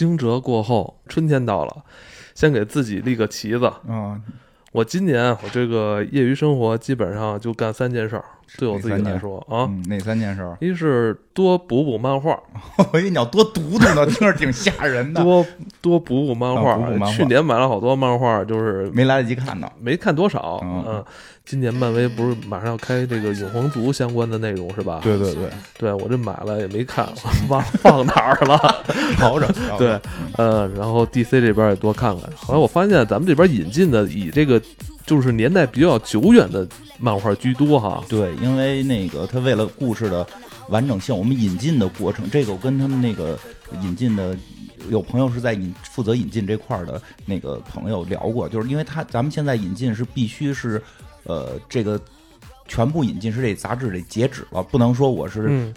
惊蛰过后，春天到了，先给自己立个旗子。啊，我今年我这个业余生活基本上就干三件事儿，对我自己来说啊，嗯，哪三件事儿？一是多补补漫画，我以为你要多读读呢，听着挺吓人的，多多补补漫画。啊补补漫画去年买了好多漫画，就是没来得及看呢。没看多少。嗯嗯，今年漫威不是马上要开这个永恒族相关的内容是吧？对对对，对，我这买了也没看，忘放哪儿了。调整对，呃，然后 DC 这边也多看看。后来我发现咱们这边引进的以这个就是年代比较久远的漫画居多哈。对，因为那个他为了故事的完整性，我们引进的过程，这个我跟他们那个引进的有朋友是在引负责引进这块儿的那个朋友聊过，就是因为他咱们现在引进是必须是呃这个全部引进是这杂志得截止了，不能说我是嗯，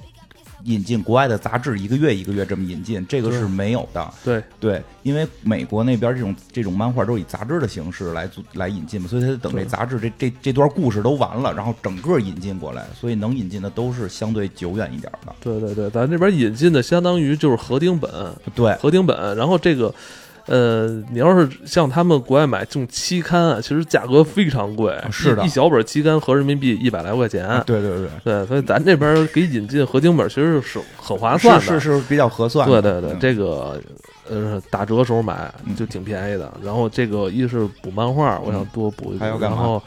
引进国外的杂志一个月一个月这么引进，这个是没有的。对，对，因为美国那边这种这种漫画都是以杂志的形式来做来引进嘛，所以他得等这杂志这这这段故事都完了，然后整个引进过来，所以能引进的都是相对久远一点的。对对对，咱这边引进的相当于就是合订本，对，合订本。然后这个，呃，你要是像他们国外买这种期刊啊，其实价格非常贵，是的一一小本期刊合人民币一百来块钱。对对对，对，所以咱这边给引进合订本其实是很划算的。是是是比较合算的。对对对，嗯这个呃打折时候买就挺便宜的。然后这个一是补漫画，我想多补一补，嗯还要干嘛然后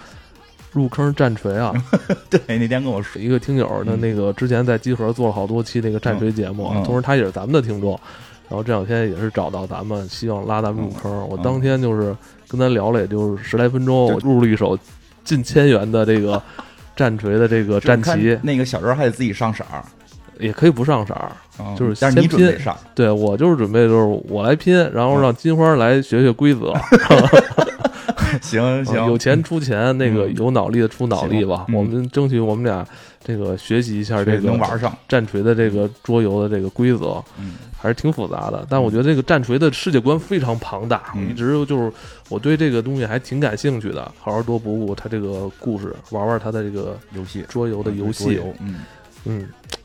入坑战锤啊，对那天跟我说，一个听友的那个之前在集合做了好多期那个战锤节目，同时他也是咱们的听众。然后这两天也是找到咱们，希望拉咱们入坑。我嗯当天就是跟他聊了，也就是十来分钟，就我入了一手近千元的这个 战锤的这个战旗，那个小人还得自己上色儿，也可以不上色儿。嗯就是先拼准备上，对我就是准备就是我来拼，然后让金花来学学规则。行行，有钱出钱，那个嗯有脑力的出脑力吧。嗯我们争取我们俩这个学习一下这个能玩上，战锤的这个桌游的这个规则，嗯还是挺复杂的。但我觉得这个战锤的世界观非常庞大，嗯我一直就是我对这个东西还挺感兴趣的，好好多补补它这个故事，玩玩它的这个游戏桌游的游桌戏。游，嗯嗯，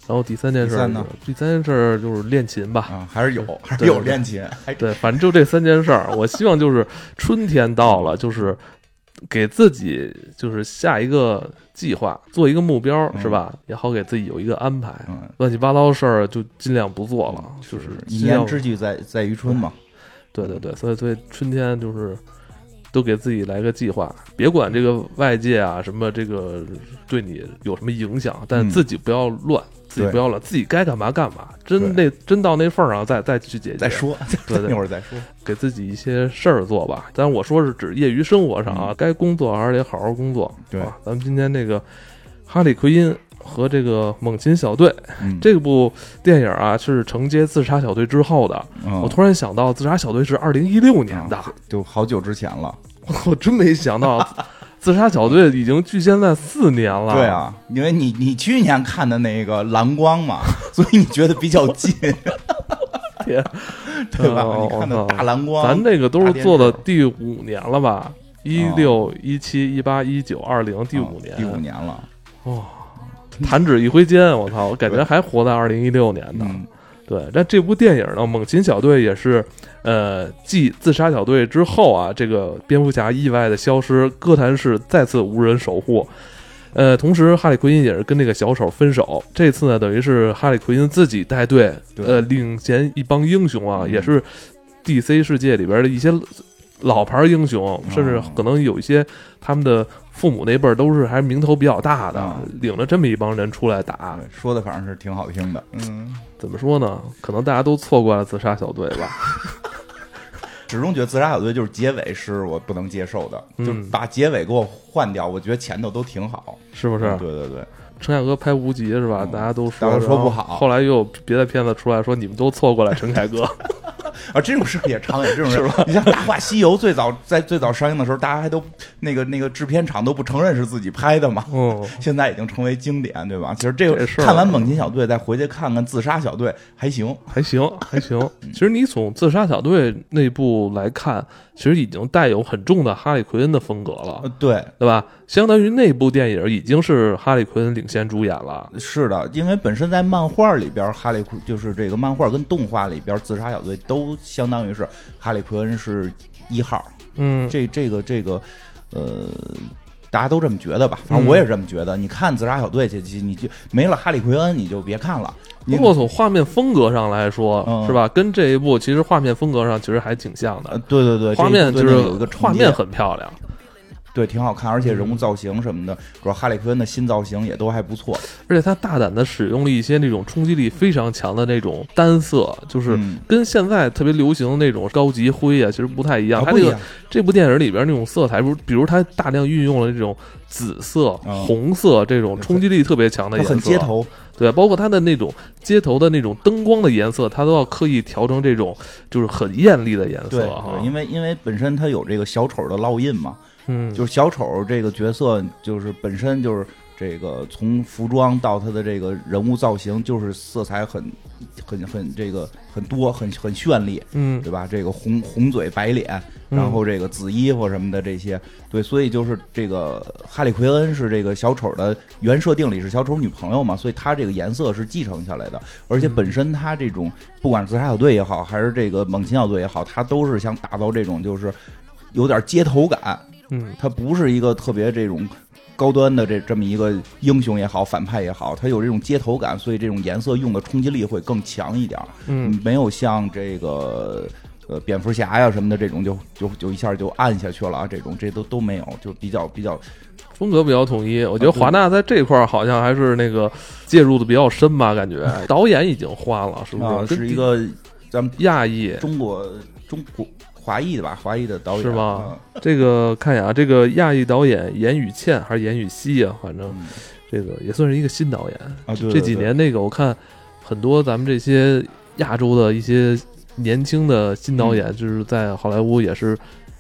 然后第三件事儿第三呢，第三件事儿就是练琴吧。啊，还是有还是有练琴，还对，反正就这三件事儿，我希望就是春天到了，就是给自己就是下一个计划，做一个目标，嗯是吧？也好给自己有一个安排。嗯。乱七八糟的事儿就尽量不做了，就是一年之计在在于春嘛，对对对，所以所以春天就是都给自己来个计划，别管这个外界啊什么这个对你有什么影响，但嗯自己不要乱，自己不要了，自己该干嘛干嘛，真那真到那份儿上再再去解决。再说，对 对一会儿再说。给自己一些事儿做吧。但是我说是指业余生活上啊，该工作还是得好好工作。嗯对啊，咱们今天这个哈利奎因和这个猛禽小队嗯，这部电影啊，是承接自杀小队之后的。嗯我突然想到，自杀小队是二零一六年的，啊就好久之前了。我真没想到，自杀小队已经距现在四年了。对，啊，因为你你去年看的那个蓝光嘛，所以你觉得比较近，天，对吧？哦你看的大蓝光，咱这个都是做的大第五年了吧？一六、一七、一八、一九、二零，第五年，哦第五年了。哦，弹指一挥间，我操，我感觉还活在二零一六年呢。嗯，对，但这部电影呢，《猛禽小队》也是，呃，继自杀小队之后啊，这个蝙蝠侠意外的消失，哥谭市再次无人守护。呃，同时哈利奎因也是跟那个小丑分手，这次呢，等于是哈利奎因自己带队，呃，领衔一帮英雄啊，嗯。也是 DC 世界里边的一些老牌英雄，甚至可能有一些他们的父母那辈儿都是还名头比较大的，嗯。领着这么一帮人出来打，对说的反正是挺好听的。嗯，怎么说呢？可能大家都错过了自杀小队吧。始终觉得自杀小队就是结尾是我不能接受的，嗯就把结尾给我换掉，我觉得前头都挺好。是不是？对对对，陈凯歌拍无极是吧？嗯大家都说大家说不好后来又有别的片子出来说你们都错过了陈凯歌，啊，这种事也常有，这种事吧，你像《大话西游》最早在最早上映的时候，大家还都那个那个制片厂都不承认是自己拍的嘛，嗯，现在已经成为经典，对吧？其实这个看完《猛禽小队》，再回去看看《自杀小队》还行。还行还行。其实你从自杀小队那部来看，其实已经带有很重的哈利奎恩的风格了呃，，对，对吧？相当于那部电影已经是哈利昆领衔主演了。是的，因为本身在漫画里边，哈利昆就是这个漫画跟动画里边，自杀小队都相当于是哈利昆是一号。嗯，这这个这个，呃，大家都这么觉得吧？反正我也这么觉得。你看自杀小队去，你就没了哈利奎恩，你就别看了。不过从画面风格上来说，嗯是吧？跟这一部其实画面风格上其实还挺像呃的。对对对，画面就是有一个画面很漂亮，对，挺好看，而且人物造型什么的，主要哈利奎恩的新造型也都还不错。而且他大胆的使用了一些那种冲击力非常强的那种单色，就是嗯。跟现在特别流行的那种高级灰啊，其实不太一样。它这个这部电影里边那种色彩，比如比如他大量运用了这种紫色、嗯。红色这种冲击力特别强的它颜色，很街头，对，包括它的那种街头的那种灯光的颜色，它都要刻意调成这种就是很艳丽的颜色哈对，。因为因为本身它有这个小丑的烙印嘛，嗯，就是小丑这个角色，就是本身就是这个从服装到他的这个人物造型，就是色彩很很很这个很多，很很绚丽，嗯。对吧？这个红红嘴白脸，嗯。然后这个紫衣服什么的这些，对，所以就是这个哈利奎恩是这个小丑的原设定里是小丑女朋友嘛，所以他这个颜色是继承下来的，而且本身他这种不管是自杀小队也好，还是这个猛禽小队也好，他都是想打造这种就是有点街头感，嗯他不是一个特别这种高端的这这么一个英雄也好，反派也好，他有这种街头感，所以这种颜色用的冲击力会更强一点儿。嗯，没有像这个呃蝙蝠侠呀什么的这种就就就一下就暗下去了啊，这种这都都没有，就比较比较风格比较统一。我觉得华纳在这块儿好像还是那个介入的比较深吧，感觉 导演已经换了，是不啊，是一个咱们亚裔。中国中国华裔的吧，华裔的导演是吗啊这个看一眼啊，这个亚裔导演严宇倩还是严宇熙啊，反正嗯这个也算是一个新导演。啊，对这几年那个我看很多咱们这些亚洲的一些年轻的新导嗯演，就是在好莱坞也是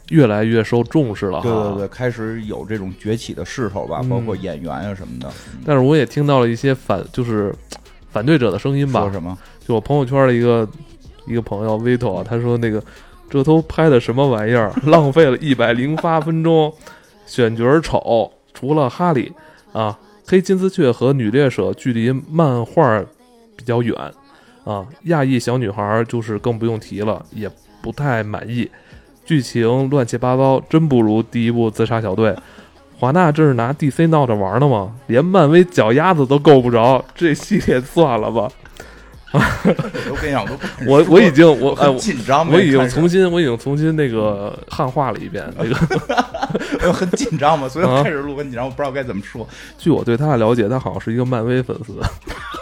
越来越受重视了。对对对，开始有这种崛起的势头吧，嗯包括演员啊什么的。嗯但是我也听到了一些反，就是反对者的声音吧说。什么？就我朋友圈的一个一个朋友 Vito 啊，他说那个这都拍的什么玩意儿，浪费了一百零八分钟，选角丑，除了哈利啊，黑金丝雀和女猎手距离漫画比较远啊，亚裔小女孩就是更不用提了，也不太满意，剧情乱七八糟，真不如第一部自杀小队。华纳这是拿 DC 闹着玩呢吗？连漫威脚丫子都够不着，这系列算了吧。我跟你讲，我都不我我已经我哎紧张，我已经重新我已经重新那个汉化了一遍。那个 我很紧张嘛，所以开始录很紧张，我不知道该怎么说。据我对他的了解，他好像是一个漫威粉丝，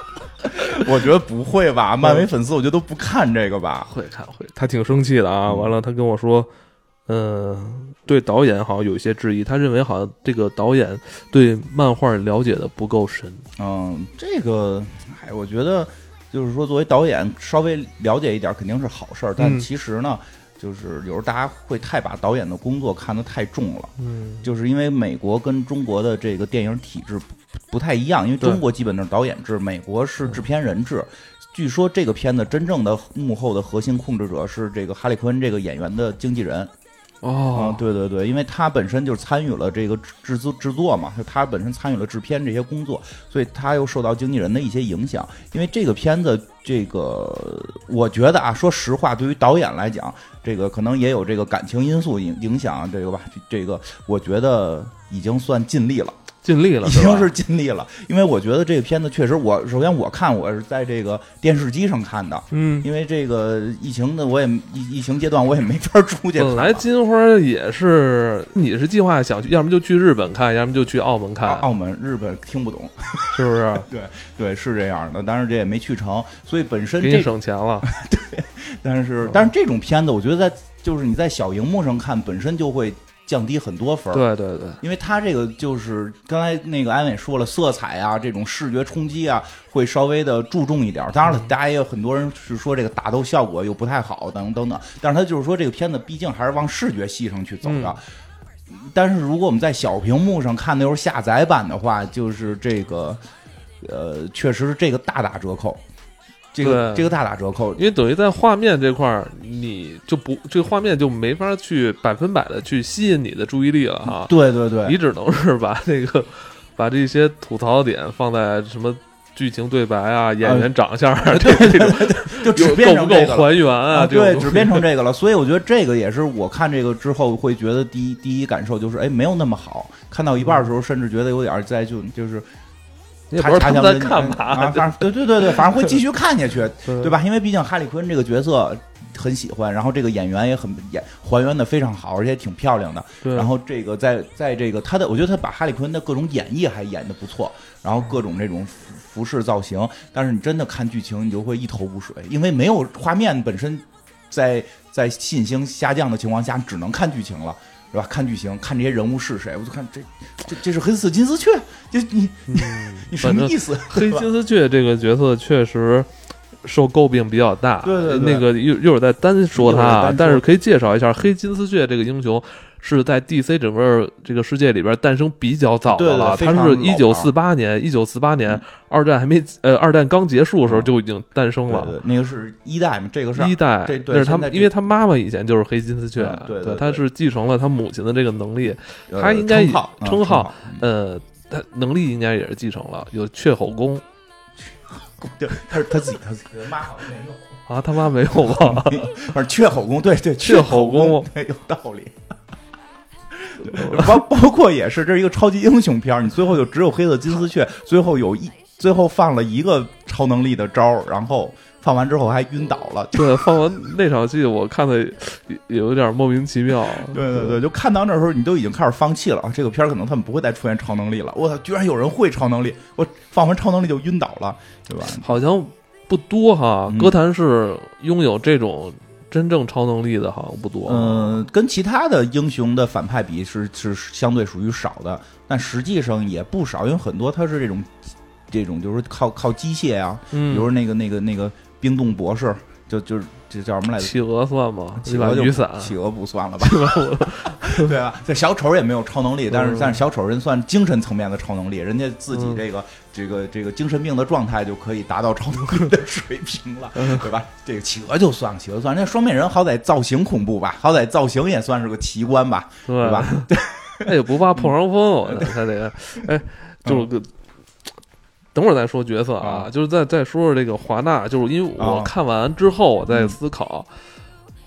我觉得不会吧？漫威粉丝我觉得都不看这个吧？会看会。他挺生气的啊！嗯完了，他跟我说，嗯、对导演好像有一些质疑，他认为好像这个导演对漫画了解的不够深。嗯，这个，哎，我觉得就是说，作为导演稍微了解一点肯定是好事儿，但嗯其实呢，就是有时候大家会太把导演的工作看得太重了。嗯，就是因为美国跟中国的这个电影体制不不太一样，因为中国基本都是导演制，美国是制片人制。据说这个片子真正的幕后的核心控制者是这个哈利奎恩这个演员的经纪人。哦，，对对对，因为他本身就参与了这个制制作制作嘛，他本身参与了制片这些工作，所以他又受到经纪人的一些影响。因为这个片子，这个我觉得啊，说实话，对于导演来讲，这个可能也有这个感情因素影影响，这个吧，这个我觉得已经算尽力了。尽力了，已经是尽力了，因为我觉得这个片子确实我，首先我看我是在这个电视机上看的，嗯。因为这个疫情的我也疫疫情阶段我也没法出去本。来金花也是，你是计划想去，要么就去日本看，要么就去澳门看，澳门、日本听不懂，是不是？对对，是这样的。但是这也没去成，所以本身给你这，省钱了。对但是但是这种片子，我觉得在就是你在小荧幕上看，本身就会降低很多分儿。对对对，因为它这个就是刚才那个安伟说了，色彩啊，这种视觉冲击啊，会稍微的注重一点儿。当然了，大家也有很多人是说这个打斗效果又不太好，等等等。但是他就是说这个片子毕竟还是往视觉系上去走的。但是如果我们在小屏幕上看的时候下载版的话，就是这个，呃，确实是这个大打折扣。这个对这个大打折扣。因为等于在画面这块儿，你就不这个画面就没法去百分百的去吸引你的注意力了哈。对对对，你只能是把那个把这些吐槽点放在什么剧情对白啊、演员长相啊这这种就只变成这个了还原啊？对，只变成这个了。所以我觉得这个也是我看这个之后会觉得第一第一感受就是，哎，没有那么好。看到一半的时候，甚至觉得有点在就就是你也不知道他们在干啊，嘛，反正 对对对对，反正会继续看下去，对对吧？因为毕竟哈利坤这个角色很喜欢，然后这个演员也很演还原的非常好，而且挺漂亮的。然后这个在在这个他的，我觉得他把哈利坤的各种演绎还演的不错，然后各种这种服服饰造型，但是你真的看剧情，你就会一头雾水，因为没有画面本身在在信心下降的情况下，只能看剧情了。是吧？看剧情，看这些人物是谁，我就看这这这是黑色金丝雀，就你你你什么意思？黑金丝雀这个角色确实受诟病比较大。对对对那个一一会儿再单说他但是可以介绍一下黑金丝雀这个英雄。是在 DC 整个这个世界里边诞生比较早的了，他是一九四八年，一九四八年嗯二战还没呃二战刚结束的时候嗯就已经诞生了。对对，那个是一代嘛，这个是一代，那是他因为他妈妈以前就是黑金丝雀，嗯对对对他是继承了他母亲的这个能力，呃他应该称号称号呃，他能力应该也是继承了，有雀吼功 对，他是他自己他自己的妈好像没有。啊，他妈没有吧？反正雀吼功，对对，雀吼功对有道理。对 包包括也是，这是一个超级英雄片儿，你最后就只有黑色金丝雀，最后有一最后放了一个超能力的招儿，然后放完之后还晕倒了。对，放完那场戏，我看的有点莫名其妙。对对对，就看到那时候你都已经开始放弃了啊！这个片儿可能他们不会再出现超能力了。我操，居然有人会超能力！我放完超能力就晕倒了，对吧？好像不多哈嗯，哥谭市拥有这种真正超能力的，好像不多。嗯，跟其他的英雄的反派比是是相对属于少的，但实际上也不少，因为很多他是这种这种就是靠靠机械啊，嗯，比如那个那个那个冰冻博士，就就是这叫什么来着？企鹅算吗？企鹅就雨伞，企鹅不算了吧？对吧？这小丑也没有超能力，但是嗯但是小丑人算精神层面的超能力，人家自己嗯这个这个这个精神病的状态就可以达到超能力的水平了，嗯对吧？这个企鹅就算了，企鹅算了，人家双面人好歹造型恐怖吧，好歹造型也算是个奇观吧，对对吧？？他也不怕破伤风，我他这个，哎，就是个。等会儿再说角色啊，啊就是再再说说这个华纳，就是因为我啊看完之后，我在嗯思考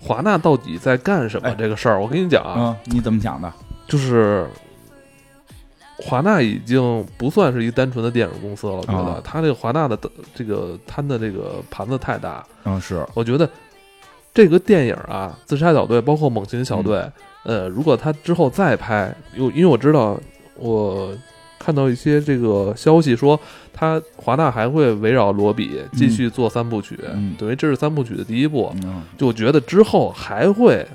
华纳到底在干什么哎这个事儿。我跟你讲啊，嗯，你怎么想的？就是华纳已经不算是一单纯的电影公司了，我觉得啊。它这个华纳的这个摊的这个盘子太大，嗯，是，我觉得这个电影啊，《自杀小队》包括《猛禽小队》嗯。呃，如果他之后再拍，因为因为我知道我看到一些这个消息说，他华纳还会围绕罗比继续做三部曲，嗯。等于这是三部曲的第一部，嗯，就我觉得之后还会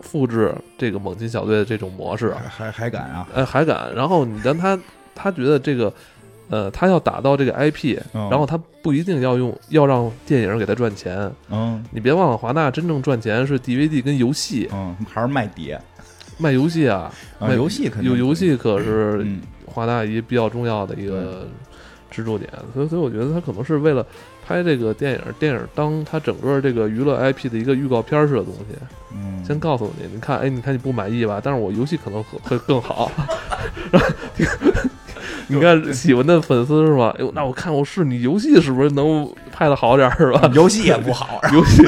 复制这个《猛禽小队》的这种模式，还还还敢啊？哎，还敢。然后你让他，他觉得这个。呃，他要打造这个 IP，、嗯然后他不一定要用要让电影给他赚钱，嗯你别忘了，华纳真正赚钱是 DVD 跟游戏，嗯，还是卖碟卖游戏啊，啊？卖游戏肯定有游戏可是嗯华纳一比较重要的一个支柱点，所以所以我觉得他可能是为了拍这个电影，电影当它整个这个娱乐 IP 的一个预告片似的东西，嗯，先告诉你，你看，哎，你看你不满意吧？但是我游戏可能会会更好。然 后 你看喜欢的粉丝是吧？哎呦，那我看我是你游戏是不是能拍的好点是吧？游戏也不好，游戏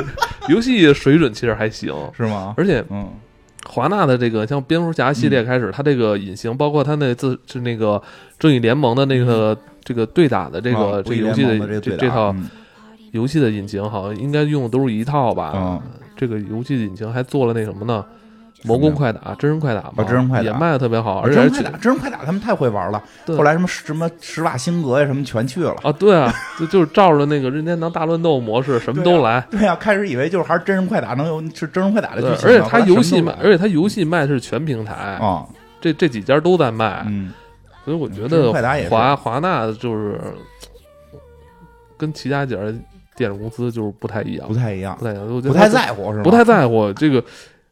游戏水准其实还行，是吗？而且嗯华纳的这个像蝙蝠侠系列开始，它这个隐形，包括它那自是那个正义联盟的那个这个对打的这个这个游戏的这套嗯游戏的引擎，好像应该用的都是一套吧嗯？这个游戏引擎还做了那什么呢？魔宫快打、真人快打嘛，啊真人快打也卖的特别好，啊而且还去真人快打，真人快打，他们太会玩了。后来什么什么施瓦辛格呀，什么全去了。啊，对啊，就就是照着那个任天堂大乱斗模式，什么都来。对呀、开始以为就是还是真人快打能有是真人快打的剧，情，而且他游戏卖，而且他游戏卖的是全平台，啊，这这几家都在卖，嗯，所以我觉得华华纳就是跟其他几家电影公司就是不太一样，不太一样不，太一样，不太在乎是吗？不太在乎这个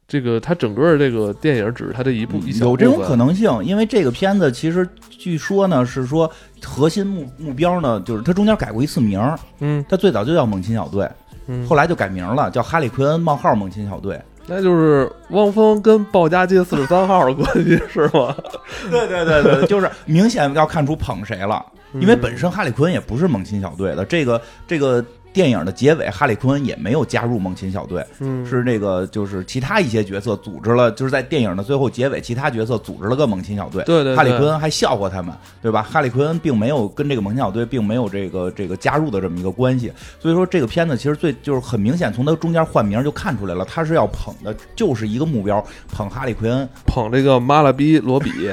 这个他整个这个电影只是他的一部一小有这种可能性，因为这个片子其实据说呢是说核心目目标呢，就是他中间改过一次名儿，嗯它最早就叫猛禽小队，嗯，后来就改名了，叫哈利奎恩冒号猛禽小队。那就是汪峰跟鲍家街四十三号的关系是吗？对对对对，就是明显要看出捧谁了，嗯因为本身哈里坤也不是猛禽小队的，这个这个。电影的结尾，哈利昆恩也没有加入猛禽小队，嗯是这个就是其他一些角色组织了，就是在电影的最后结尾，其他角色组织了个猛禽小队。对对对哈利昆恩还笑话他们，对吧？哈利昆恩并没有跟这个猛禽小队并没有这个这个加入的这么一个关系，所以说这个片子其实最就是很明显，从他中间换名就看出来了，他是要捧的就是一个目标，捧哈利奎恩。捧这个妈了逼罗比，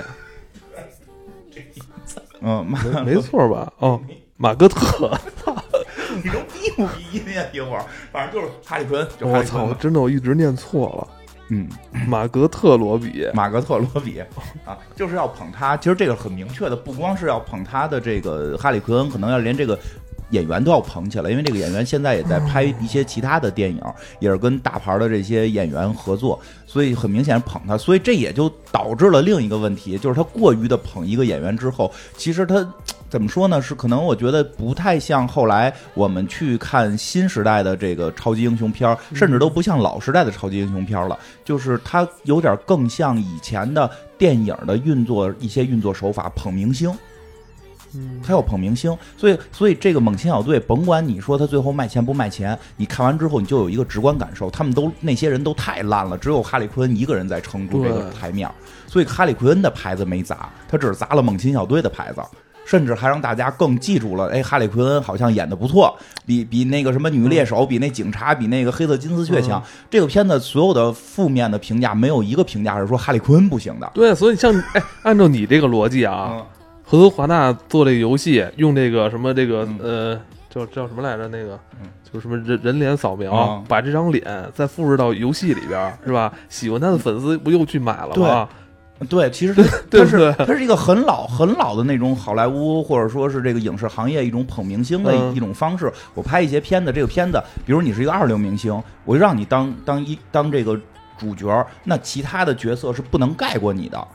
嗯，妈没没错吧？哦，马哥特，你牛逼不逼呢？一会儿，反正就是哈利奎恩，我操。真的我一直念错了，嗯，马格特罗比，马格特罗比啊，就是要捧他。其实这个很明确的，不光是要捧他的这个哈利奎恩，可能要连这个演员都要捧起来，因为这个演员现在也在拍一些其他的电影，也是跟大牌的这些演员合作，所以很明显捧他。所以这也就导致了另一个问题，就是他过于的捧一个演员之后，其实他。怎么说呢？是可能我觉得不太像后来我们去看新时代的这个超级英雄片儿，甚至都不像老时代的超级英雄片儿了。就是它有点更像以前的电影的运作一些运作手法，捧明星。嗯他要捧明星，所以所以这个猛禽小队，甭管你说他最后卖钱不卖钱，你看完之后你就有一个直观感受，他们都那些人都太烂了，只有哈利奎恩一个人在撑住这个台面儿，所以哈利奎恩的牌子没砸，他只是砸了猛禽小队的牌子。甚至还让大家更记住了，哎，哈利奎恩好像演的不错，比比那个什么女猎手，比那警察，比那个黑色金丝雀强。这个片子所有的负面的评价，没有一个评价是说哈利奎恩不行的。对，所以像哎，按照你这个逻辑啊，嗯合作华纳做这个游戏，用这个什么这个嗯呃叫叫什么来着？那个嗯就是什么人人脸扫描嗯，把这张脸再复制到游戏里边儿，是吧？喜欢他的粉丝不又去买了吗？对，其实它 它是它是一个很老很老的那种好莱坞或者说是这个影视行业一种捧明星的一种方式。我拍一些片子，这个片子，比如你是一个二流明星，我就让你当当一当这个主角，那其他的角色是不能盖过你的。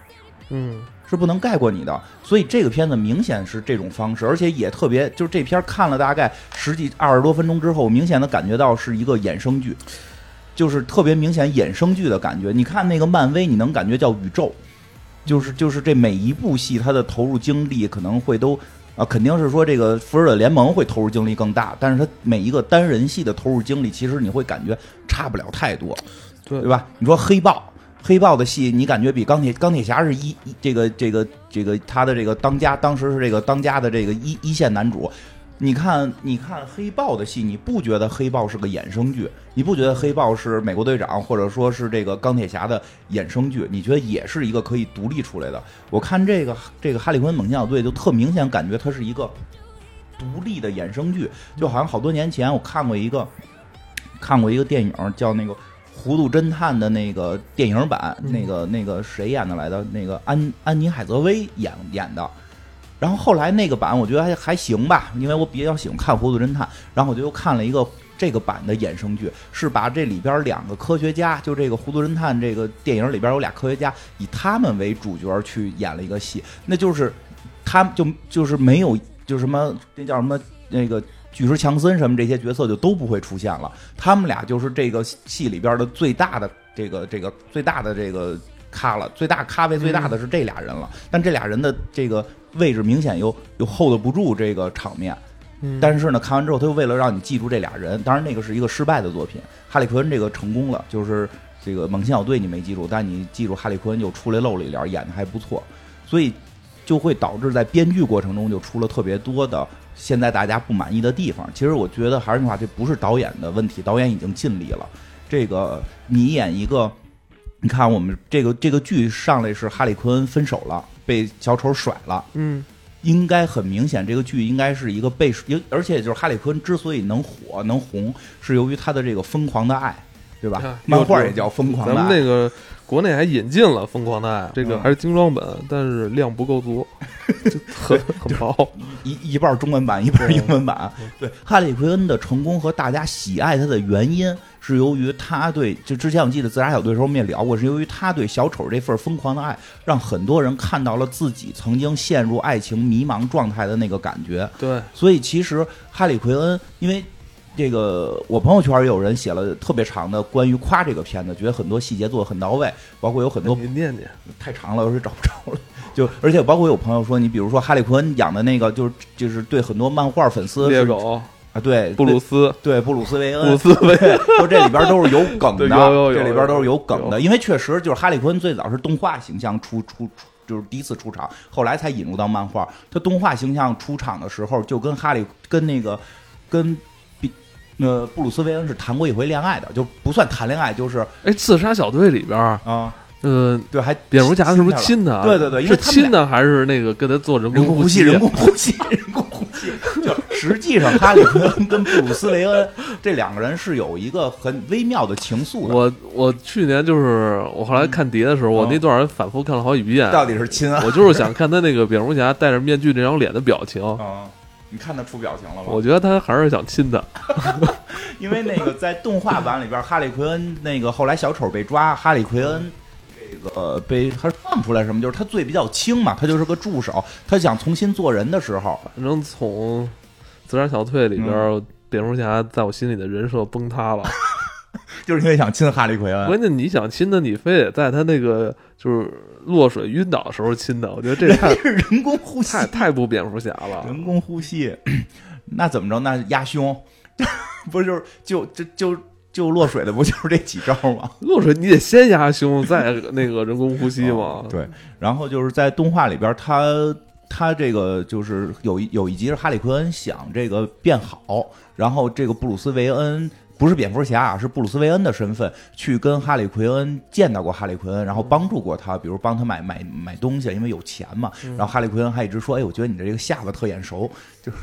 嗯，是不能盖过你的，所以这个片子明显是这种方式，而且也特别，就是这片看了大概十几二十多分钟之后，明显的感觉到是一个衍生剧，就是特别明显衍生剧的感觉。你看那个漫威，你能感觉叫宇宙，就是就是这每一部戏它的投入精力可能会都啊，肯定是说这个复仇者联盟会投入精力更大，但是它每一个单人戏的投入精力，其实你会感觉差不了太多。对对吧？你说黑豹，黑豹的戏，你感觉比钢铁钢铁侠是一一这个这个这个他的这个当家，当时是这个当家的这个一一线男主。你看，你看黑豹的戏，你不觉得黑豹是个衍生剧？你不觉得黑豹是美国队长，或者说是这个钢铁侠的衍生剧？你觉得也是一个可以独立出来的？我看这个这个哈利昆猛禽小队，就特明显感觉它是一个独立的衍生剧，就好像好多年前我看过一个看过一个电影叫那个。糊涂侦探的那个电影版，嗯那个那个谁演的来的？那个安安妮海瑟薇演演的。然后后来那个版我觉得还还行吧，因为我比较喜欢看糊涂侦探，然后我就又看了一个这个版的衍生剧，是把这里边两个科学家，就这个糊涂侦探这个电影里边有俩科学家，以他们为主角去演了一个戏，那就是他们就就是没有就什么那叫什么那个。巨石强森什么这些角色就都不会出现了，他们俩就是这个戏里边的最大的这个这个最大的这个咖了，最大咖位最大的是这俩人了。但这俩人的这个位置明显又又 hold 不住这个场面。嗯但是呢，看完之后他又为了让你记住这俩人，当然那个是一个失败的作品。哈利奎恩这个成功了，就是这个猛禽小队你没记住，但你记住哈利奎恩就出来露了一脸，演的还不错，所以就会导致在编剧过程中就出了特别多的。现在大家不满意的地方，其实我觉得还是那句话，这不是导演的问题，导演已经尽力了。这个你演一个，你看我们这个这个剧上来是哈利奎恩分手了，被小丑甩了，嗯，应该很明显，这个剧应该是一个被，而且就是哈利坤之所以能火能红，是由于他的这个疯狂的爱，对吧？啊漫画也叫《疯狂的爱们》。那个国内还引进了《疯狂的爱》，这个嗯还是精装本，但是量不够足，就很 很薄。一一半中文版，一半对英文版嗯。对哈利奎恩的成功和大家喜爱他的原因，是由于他对就之前我记得自杀小队的时候我们也聊过，是由于他对小丑这份疯狂的爱，让很多人看到了自己曾经陷入爱情迷茫状态的那个感觉。对，所以其实哈利奎恩，因为这个我朋友圈也有人写了特别长的关于夸这个片子，觉得很多细节做的很到位，包括有很多你念念，太长了，有时找不着了。就而且包括有朋友说，你比如说哈利奎恩养的那个，就是就是对很多漫画粉丝是猎狗啊，对布鲁斯，对布鲁斯韦恩，布鲁斯韦恩，说这里边都是有梗的，这里边都是有梗的，因为确实就是哈利昆恩最早是动画形象出出。出就是第一次出场，后来才引入到漫画。他动画形象出场的时候，就跟哈利跟那个跟比呃布鲁斯韦恩是谈过一回恋爱的，就不算谈恋爱，就是哎，刺杀小队里边儿，啊，呃，对，还蝙蝠侠是不是亲亲的啊？对对对因为是亲的还是那个跟他做人人工呼吸，人工呼吸，人工呼吸。就实际上，哈利奎恩跟布鲁斯韦恩这两个人是有一个很微妙的情愫的。我我去年就是我后来看碟的时候，我嗯那段儿反复看了好几遍，到底是亲啊？我就是想看他那个蝙蝠侠戴着面具那张脸的表情，啊，你看他出表情了吗？我觉得他还是想亲的。因为那个在动画版里边，哈利奎恩那个后来小丑被抓，哈利奎恩这个被他放出来什么，就是他罪比较轻嘛，他就是个助手，他想重新做人的时候，反正从《自杀小队》里边蝙蝠侠在我心里的人设崩塌了。就是因为想亲哈利奎恩。关键你想亲的，你非得在他那个就是落水晕倒的时候亲的，我觉得这太是 人工呼吸太，太不蝙蝠侠了。人工呼吸，那怎么着？那压胸，不是就是就就就就落水的，不就是这几招吗？落水你得先压胸，再那个人工呼吸嘛。哦对，然后就是在动画里边，他他这个就是有一有一集是哈利奎恩想这个变好，然后这个布鲁斯韦恩。不是蝙蝠侠啊，是布鲁斯韦恩的身份去跟哈利奎恩见到过哈利奎恩，然后帮助过他，比如帮他买买买东西，因为有钱嘛。然后哈利奎恩还一直说：“哎，我觉得你的这个下巴特眼熟，就是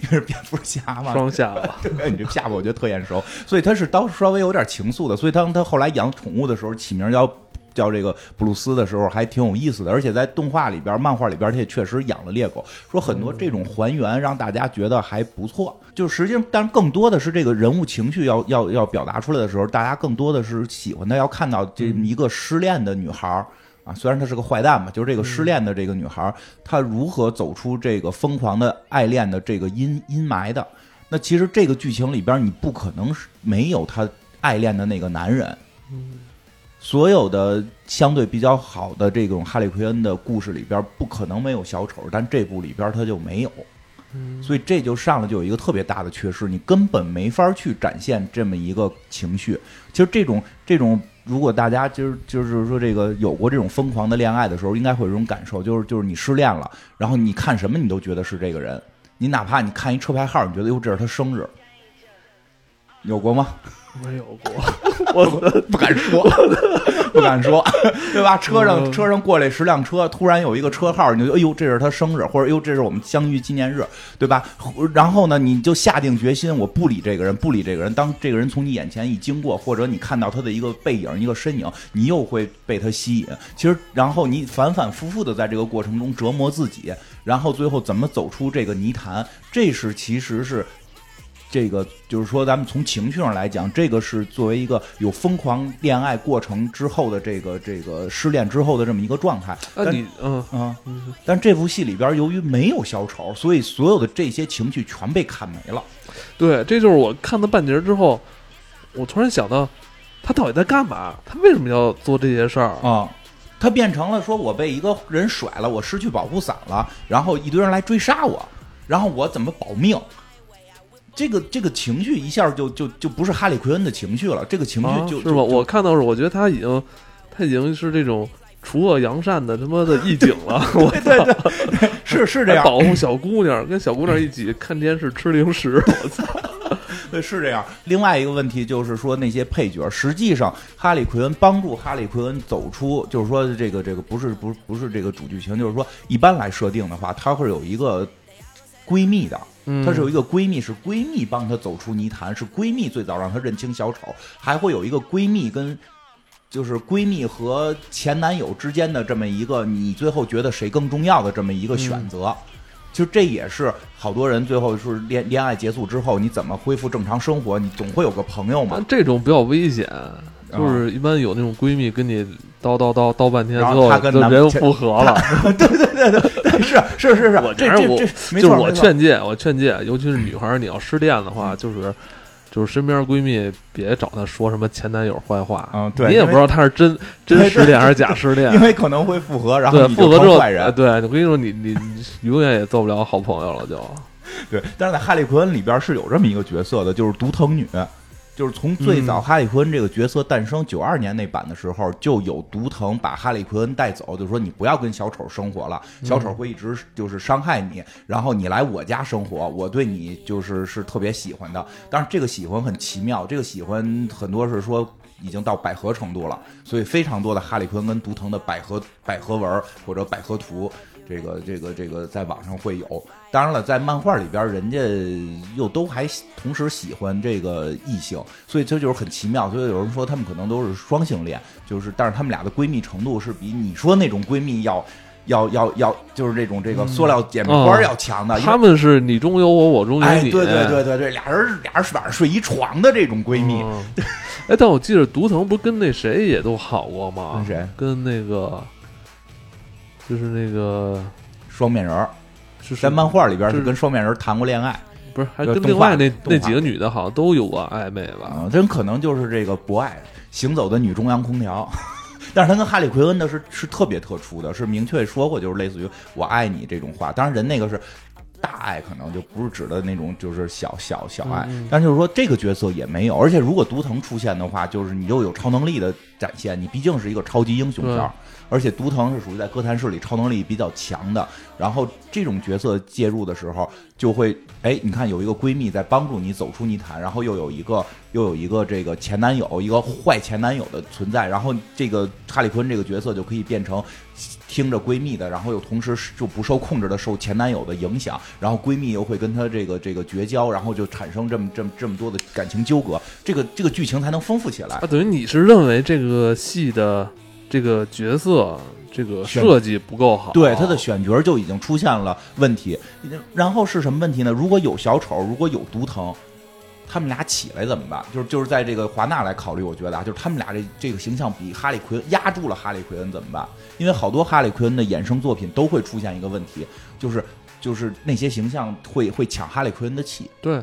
因为蝙蝠侠嘛，双下巴，对，你这下巴我觉得特眼熟，所以他是当时稍微有点情愫的，所以当他后来养宠物的时候起名叫叫这个布鲁斯的时候，还挺有意思的。而且在动画里边、漫画里边，他也确实养了猎狗，说很多这种还原让大家觉得还不错。就实际上，但更多的是这个人物情绪要要要表达出来的时候，大家更多的是喜欢他，要看到这一个失恋的女孩儿。啊，虽然她是个坏蛋吧，就是这个失恋的这个女孩儿，她如何走出这个疯狂的爱恋的这个阴阴霾的？那其实这个剧情里边，你不可能是没有她爱恋的那个男人。嗯所有的相对比较好的这种哈利奎恩的故事里边，不可能没有小丑，但这部里边他就没有。所以这就上来就有一个特别大的缺失，你根本没法去展现这么一个情绪。其实这种这种，如果大家就是就是说这个有过这种疯狂的恋爱的时候，应该会有这种感受，就是就是你失恋了，然后你看什么你都觉得是这个人，你哪怕你看一车牌号，你觉得哟这是他生日，有过吗？没有过，我不敢说，不敢说，对吧？车上嗯车上过来十辆车，突然有一个车号，你就哎呦这是他生日，或者哎呦这是我们相遇纪念日，对吧？然后呢，你就下定决心，我不理这个人，不理这个人。当这个人从你眼前一经过，或者你看到他的一个背影、一个身影，你又会被他吸引。其实，然后你反反复复的在这个过程中折磨自己，然后最后怎么走出这个泥潭，这是其实是。这个就是说，咱们从情绪上来讲，这个是作为一个有疯狂恋爱过程之后的这个这个失恋之后的这么一个状态。那你嗯，嗯、但这部戏里边由于没有小丑，所以所有的这些情绪全被砍没了。对，这就是我看到半截之后，我突然想到，他到底在干嘛？他为什么要做这些事儿？啊，他变成了说我被一个人甩了，我失去保护伞了，然后一堆人来追杀我，然后我怎么保命？这个这个情绪一下就就就不是哈利奎恩的情绪了，这个情绪啊就是就吗？我看到是，我觉得他已经，他已经是这种除恶扬善的他妈的义警了。我对对对，是是这样，保护小姑娘，跟小姑娘一起看电视吃零食。我操！对，是这样。另外一个问题就是说，那些配角，实际上哈利奎恩帮助哈利奎恩走出，就是说这个这个不是不是不是这个主剧情，就是说一般来设定的话，他会有一个闺蜜的。嗯她是有一个闺蜜，是闺蜜帮她走出泥潭，是闺蜜最早让她认清小丑，还会有一个闺蜜跟。就是闺蜜和前男友之间的这么一个，你最后觉得谁更重要的这么一个选择，就这也是好多人最后是恋恋爱结束之后，你怎么恢复正常生活？你总会有个朋友嘛。这种比较危险，就是一般有那种闺蜜跟你叨叨叨叨半天，然最后人复合了。对对对对对，是是是是，我这这这没就是我劝诫，我劝诫，尤其是女孩儿，你要失恋的话，就是就是身边闺蜜别找她说什么前男友坏话，嗯对你也不知道她是真 真对失恋还是假失恋因。为可能会复合，然后，你就复合之后，成坏人呃。对，我跟你说，你你你永远也做不了好朋友了，就对，但是在哈利奎恩里边是有这么一个角色的，就是独藤女。就是从最早嗯哈利奎恩这个角色诞生九二年那版的时候，就有毒藤把哈利奎恩带走，就说你不要跟小丑生活了，小丑会一直就是伤害你，然后你来我家生活，我对你就是是特别喜欢的。但是这个喜欢很奇妙，这个喜欢很多是说已经到百合程度了，所以非常多的哈利奎恩跟毒藤的百合百合文或者百合图。这个这个这个在网上会有，当然了，在漫画里边，人家又都还喜同时喜欢这个异性，所以这就是很奇妙。所以有人说他们可能都是双性恋，就是但是他们俩的闺蜜程度是比你说那种闺蜜要要要要，就是这种这个塑料姐妹花要强的。他们是你中有我，我中有哎，你。对对对对对，俩人俩人晚上睡一床的这种闺蜜，嗯 哎，但我记得毒藤不是跟那谁也都好过吗？跟谁？跟那个，就是那个双面人儿是在漫画里边是是跟双面人谈过恋爱不是还跟另外那那几个女的好像都有过暧昧吧？啊，真可能就是这个博爱行走的女中央空调。但是他跟哈利奎恩的是是特别特殊的，是明确说过，就是类似于“我爱你”这种话。当然，人那个是大爱，可能就不是指的那种就是小小小爱。嗯但就是说，这个角色也没有。而且，如果毒藤出现的话，就是你又有超能力的展现，你毕竟是一个超级英雄片儿。而且独藤是属于在哥谭市里超能力比较强的，然后这种角色介入的时候，就会哎，你看有一个闺蜜在帮助你走出泥潭，然后又有一个又有一个这个前男友，一个坏前男友的存在，然后这个哈利坤这个角色就可以变成听着闺蜜的，然后又同时就不受控制的受前男友的影响，然后闺蜜又会跟他这个这个绝交，然后就产生这么这么这么多的感情纠葛，这个这个剧情才能丰富起来啊，。等于你是认为这个戏的这个角色这个设计不够好？对他的选角就已经出现了问题，然后是什么问题呢？如果有小丑，如果有毒藤，他们俩起来怎么办？就是就是在这个华纳来考虑，我觉得啊，就是他们俩这这个形象比哈利奎恩压住了哈利奎恩怎么办？因为好多哈利奎恩的衍生作品都会出现一个问题，就是就是那些形象会会抢哈利奎恩的气。对，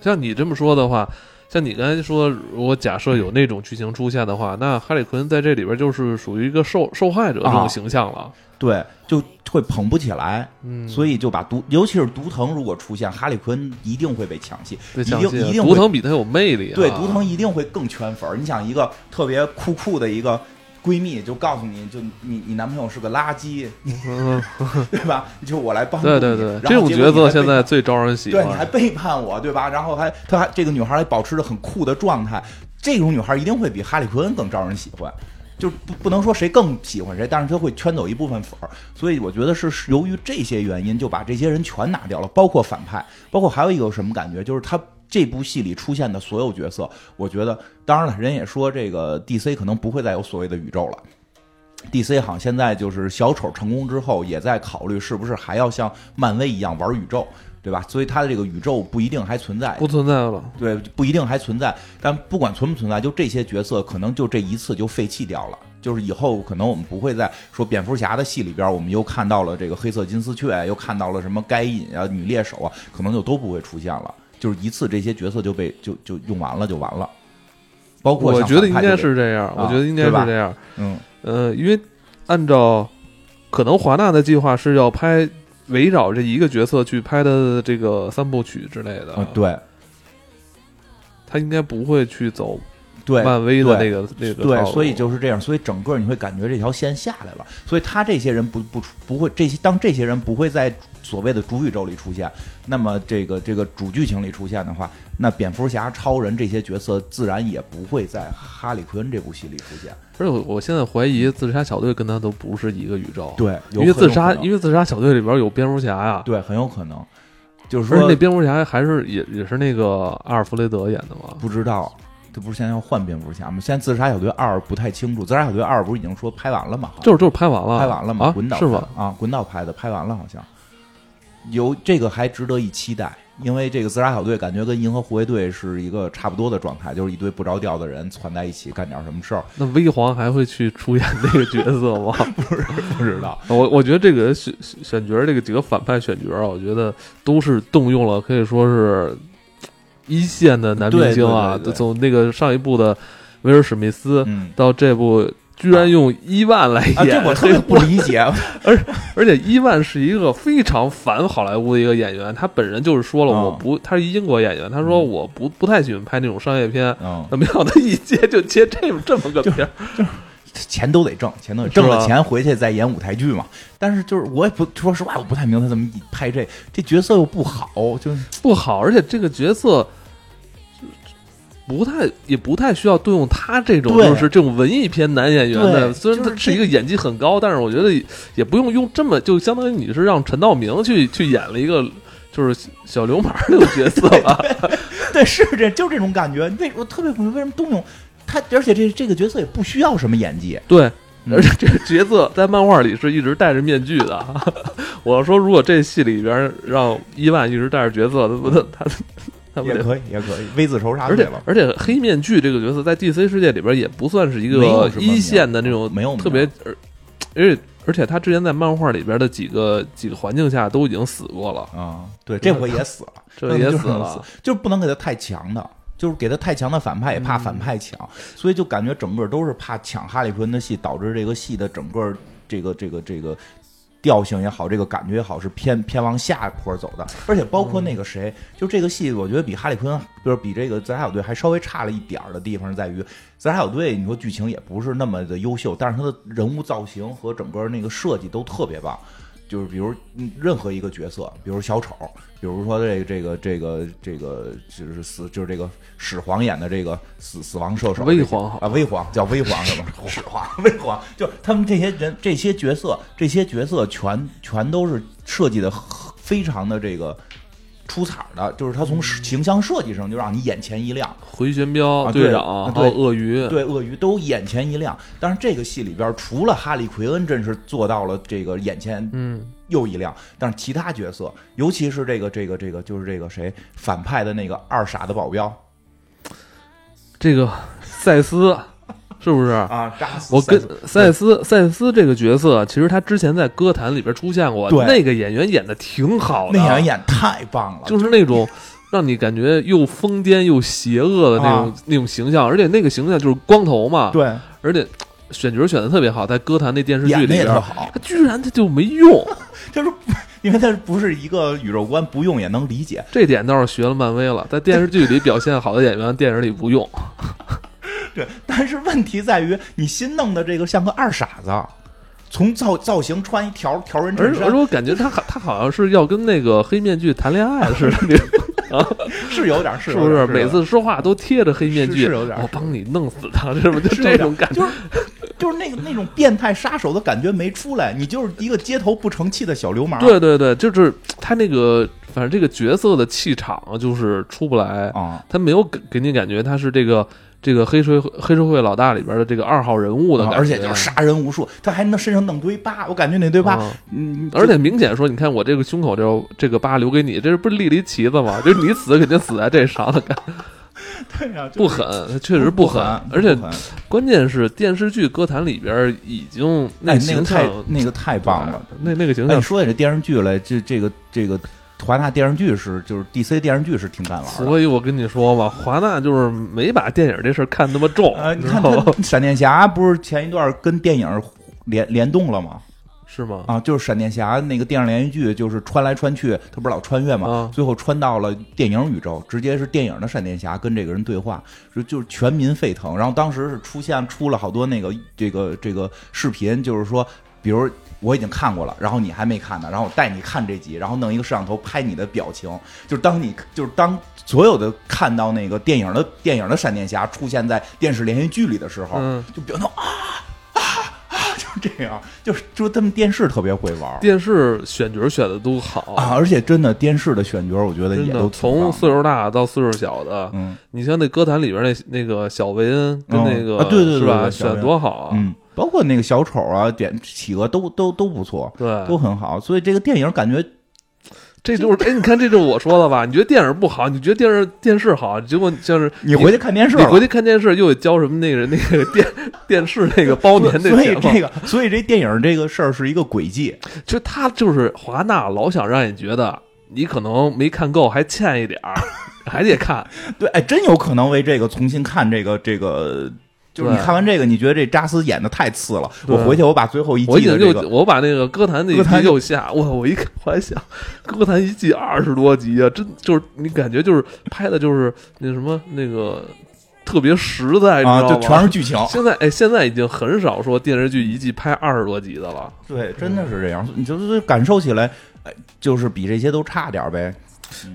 像你这么说的话，像你刚才说，如果假设有那种剧情出现的话，那哈里奎恩在这里边就是属于一个受受害者这啊种形象了。对，就会捧不起来，嗯，所以就把毒，尤其是毒藤如果出现，哈里奎恩一定会被抢戏，对，一定一定会毒藤比他有魅力、啊。对，毒藤一定会更圈粉。你想一个特别酷酷的一个闺蜜，就告诉你就你你男朋友是个垃圾，嗯，对吧？就我来帮助你。对对对，这种角色现在最招人喜欢对，你还。背叛我，对吧？然后还她还这个女孩还保持着很酷的状态，这种女孩一定会比哈利奎恩更招人喜欢。就不不能说谁更喜欢谁，但是她会圈走一部分粉儿，所以我觉得是是由于这些原因，就把这些人全拿掉了，包括反派，包括还有一个什么感觉，就是他这部戏里出现的所有角色，我觉得，当然了，人也说这个 DC 可能不会再有所谓的宇宙了。DC 好像现在就是小丑成功之后，也在考虑是不是还要像漫威一样玩宇宙，对吧？所以它的这个宇宙不一定还存在，不存在了，对，不一定还存在。但不管存不存在，就这些角色可能就这一次就废弃掉了。就是以后可能我们不会再说蝙蝠侠的戏里边，我们又看到了这个黑色金丝雀，又看到了什么该隐啊、女猎手啊，可能就都不会出现了。就是一次这些角色就被就就用完了，就完了。包括我觉得应该是这样，我觉得应该是这样。嗯。呃，因为按照可能华纳的计划是要拍围绕这一个角色去拍的这个三部曲之类的，嗯对。他应该不会去走对漫威的对那个那个对所以就是这样，所以整个你会感觉这条线下来了，所以他这些人不不出不会这些当这些人不会在所谓的主宇宙里出现，那么这个这个主剧情里出现的话，那蝙蝠侠、超人这些角色自然也不会在哈利奎恩这部戏里出现。而且我我现在怀疑自杀小队跟他都不是一个宇宙，，对，因为自杀，因为为自杀小队里边有蝙蝠侠呀，对很有可能，就是说那蝙蝠侠还是也也是那个阿尔弗雷德演的吗，不知道。这不是现在要换蝙蝠侠吗？现在自杀小队二不太清楚，自杀小队二不是已经说拍完了吗？就是就是拍完了，拍完了吗？啊滚导是吧？啊，滚导拍的，拍完了好像。有这个还值得一期待，因为这个自杀小队感觉跟银河护卫队是一个差不多的状态，就是一堆不着调的人攒在一起干点什么事儿。那威皇还会去出演这个角色吗？不是不知道，我我觉得这个选选选角，这个几个反派选角啊，我觉得都是动用了可以说是一线的男明星啊，对对对对从那个上一部的威尔史密斯嗯。到这部。居然用伊万来啊，演，这我特别不理解。而而且伊万是一个非常反好莱坞的一个演员，他本人就是说了，嗯我不，他是一英国演员，他说我不不太喜欢拍那种商业片，嗯，那没想到一接就接这么这么个 片儿，钱都得挣，钱都得挣了钱回去再演舞台剧嘛。但是就是我也不说实话，我不太明白他怎么拍这这角色又不好，就是不好，而且这个角色。不太也不太需要动用他这种就是这种文艺片男演员的，虽然他是一个演技很高，但是我觉得也不用用这么就相当于你是让陈道明去去演了一个就是小流氓那种角色吧。对，是这就是这种感觉。为我特别不明白为什么动用他，而且这这个角色也不需要什么演技。对，嗯而且这个角色在漫画里是一直戴着面具的。我要说，如果这戏里边让伊万一直戴着角色，他不他。也可以，也可以，V 字仇杀而了。而且黑面具这个角色在 DC 世界里边也不算是一个一线的那种没有特别，而而且而且他之前在漫画里边的几个几个环境下都已经死过了，啊、对，这回也死了，这也死了。就是不能给他太强的。就是给他太强的反派，也怕反派抢，所以就感觉整个都是怕抢哈利奎恩的戏，导致这个戏的整个这个这个这个调性也好，这个感觉也好，是偏偏往下坡走的。而且包括那个谁，就这个戏，我觉得比哈利昆，就是比这个自杀小队还稍微差了一点儿的地方，在于自杀小队，你说剧情也不是那么的优秀，但是他的人物造型和整个那个设计都特别棒。就是比如嗯任何一个角色，比如小丑，比如说这个这个这个这个就是死就是这个始皇演的这个死死亡射手微皇啊，微皇叫微皇是吧？始皇 微皇，就他们这些人这些角色这些角色全全都是设计的非常的这个出彩的，就是他从形象设计上就让你眼前一亮。回旋镖啊队长啊对。鳄鱼，对鳄鱼都眼前一亮。但是这个戏里边，除了哈利奎恩真是做到了这个眼前嗯，又一亮，但是其他角色，尤其是这个这个这个，就是这个谁反派的那个二傻的保镖。这个赛斯是不是？啊，扎死我跟赛斯。赛斯这个角色，其实他之前在歌坛里边出现过，对。那个演员演的挺好的，那演员演太棒了，就是那种让你感觉又疯癫又邪恶的那种、啊。那种形象，而且那个形象就是光头嘛，对。而且选角选的特别好，在歌坛那电视剧里边，好，他居然他就没用，就是因为他不是一个宇宙观，不用也能理解。这点倒是学了漫威了，在电视剧里表现好的演员，电影里不用，对，但是问题在于你新弄的这个像个二傻子，从造造型穿一条条纹衬衫而而且，我感觉他好他好像是要跟那个黑面具谈恋爱似的。是有点是是不是每次说话都贴着黑面具？是是有点我帮你弄死他，是不是？就 是这种感觉。就是就是那个那种变态杀手的感觉没出来，你就是一个街头不成器的小流氓。对对对，就是他那个，反正这个角色的气场就是出不来，啊，他没有给给你感觉他是这个这个黑社会黑社会老大里边的这个二号人物的感觉，而且就是杀人无数，他还能身上弄堆疤，我感觉那堆疤，啊嗯，而且明显说，你看我这个胸口这这个疤留给你，这不是立了一旗子吗？就是你死肯定死在这上了感，对呀，不狠，他确实不狠，而且关键是电视剧歌坛里边已经哎，那个太那个太棒了。那那个形哎，象你说起这电视剧来，这这个这个华纳电视剧是就是 DC 电视剧是挺敢玩的。所以我跟你说吧，华纳就是没把电影这事儿看那么重，呃，你看闪电侠不是前一段跟电影联联动了吗？是吗？啊，就是闪电侠那个电视连续剧，就是穿来穿去，他不是老穿越吗，啊最后穿到了电影宇宙，直接是电影的闪电侠跟这个人对话，就就是全民沸腾。然后当时是出现出了好多那个这个这个视频，就是说，比如我已经看过了，然后你还没看呢，然后我带你看这集，然后弄一个摄像头拍你的表情，就是当你就是当所有的看到那个电影的 电影的闪电侠出现在电视连续剧里的时候，嗯，就表情啊啊啊，就这样，就是就他们电视特别会玩。电视选角选的都好。啊，，而且真的电视的选角，我觉得也都从岁数大到岁数小的，嗯。你像那歌坛里边那那个小维恩跟嗯那个啊对对对是吧，选多好啊！嗯，包括那个小丑啊，点企鹅都都都不错，对，都很好。所以这个电影感觉这就是哎，你看这就是我说的吧？你觉得电影不好，你觉得电视电视好，结果像是你回去看电视，你回去看电视又得交什么那个 那个电电视那个包年所以这个，所以这电影这个事儿是一个轨迹。就他就是华纳老想让你觉得你可能没看够，还欠一点儿，还得看。对，哎，真有可能为这个重新看这个这个。就是你看完这个，你觉得这扎斯演的太次了，我回去我把最后一我就季的这个，我把那个歌坛那一歌坛集又下，我我一看我还想，歌坛一季二十多集啊，真就是你感觉就是拍的就是那什么那个特别实在，啊，就全是剧情。现在哎，现在已经很少说电视剧一季拍二十多集的了。对，真的是这样，你就是感受起来，哎，就是比这些都差点儿呗。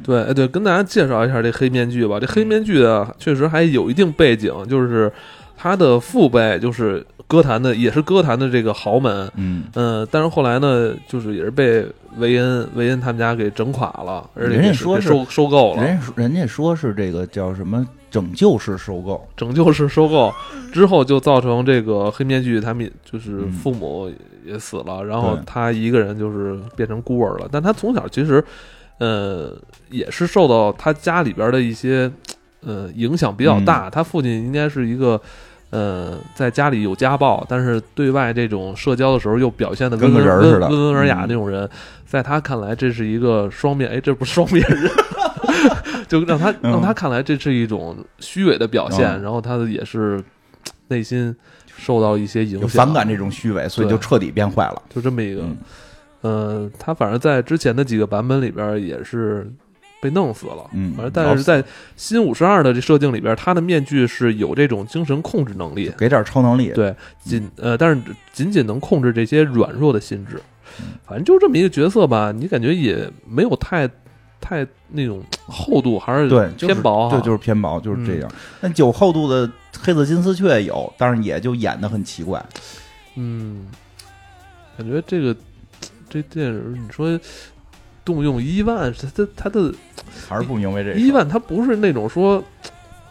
对，哎对，跟大家介绍一下这黑面具吧。这黑面具啊，确实还有一定背景，就是他的父辈就是歌坛的，也是歌坛的这个豪门。嗯，嗯，但是后来呢，就是也是被维恩维恩他们家给整垮了，而且人家说是收收购了，人家人家说是这个叫什么拯救式收购，拯救式收购之后，就造成这个黑面具他们就是嗯父母也死了，然后他一个人就是变成孤儿了。但他从小其实，呃，也是受到他家里边的一些呃影响比较嗯大。他父亲应该是一个。呃，在家里有家暴，但是对外这种社交的时候又表现的温跟个文人似的。温温文尔雅嗯。那种人，在他看来这是一个双面，哎，这不是双面人，就让他嗯。让他看来这是一种虚伪的表现，嗯。然后他的也是内心受到一些影就响，反感这种虚伪，所以就彻底变坏了。就这么一个，嗯。呃，他反正在之前的几个版本里边也是被弄死了，嗯反正但是在新五十二的这设定里边，他的面具是有这种精神控制能力，给点超能力，对，仅呃，但是仅仅能控制这些软弱的心智嗯，反正就这么一个角色吧，你感觉也没有太太那种厚度，还是对，偏薄哈，对，就是偏薄，就是嗯这样。但有厚度的黑色金丝雀有，但是也就演的很奇怪。嗯，感觉这个这电影你说动用伊万，他他他的还是不明白这个伊万他不是那种说。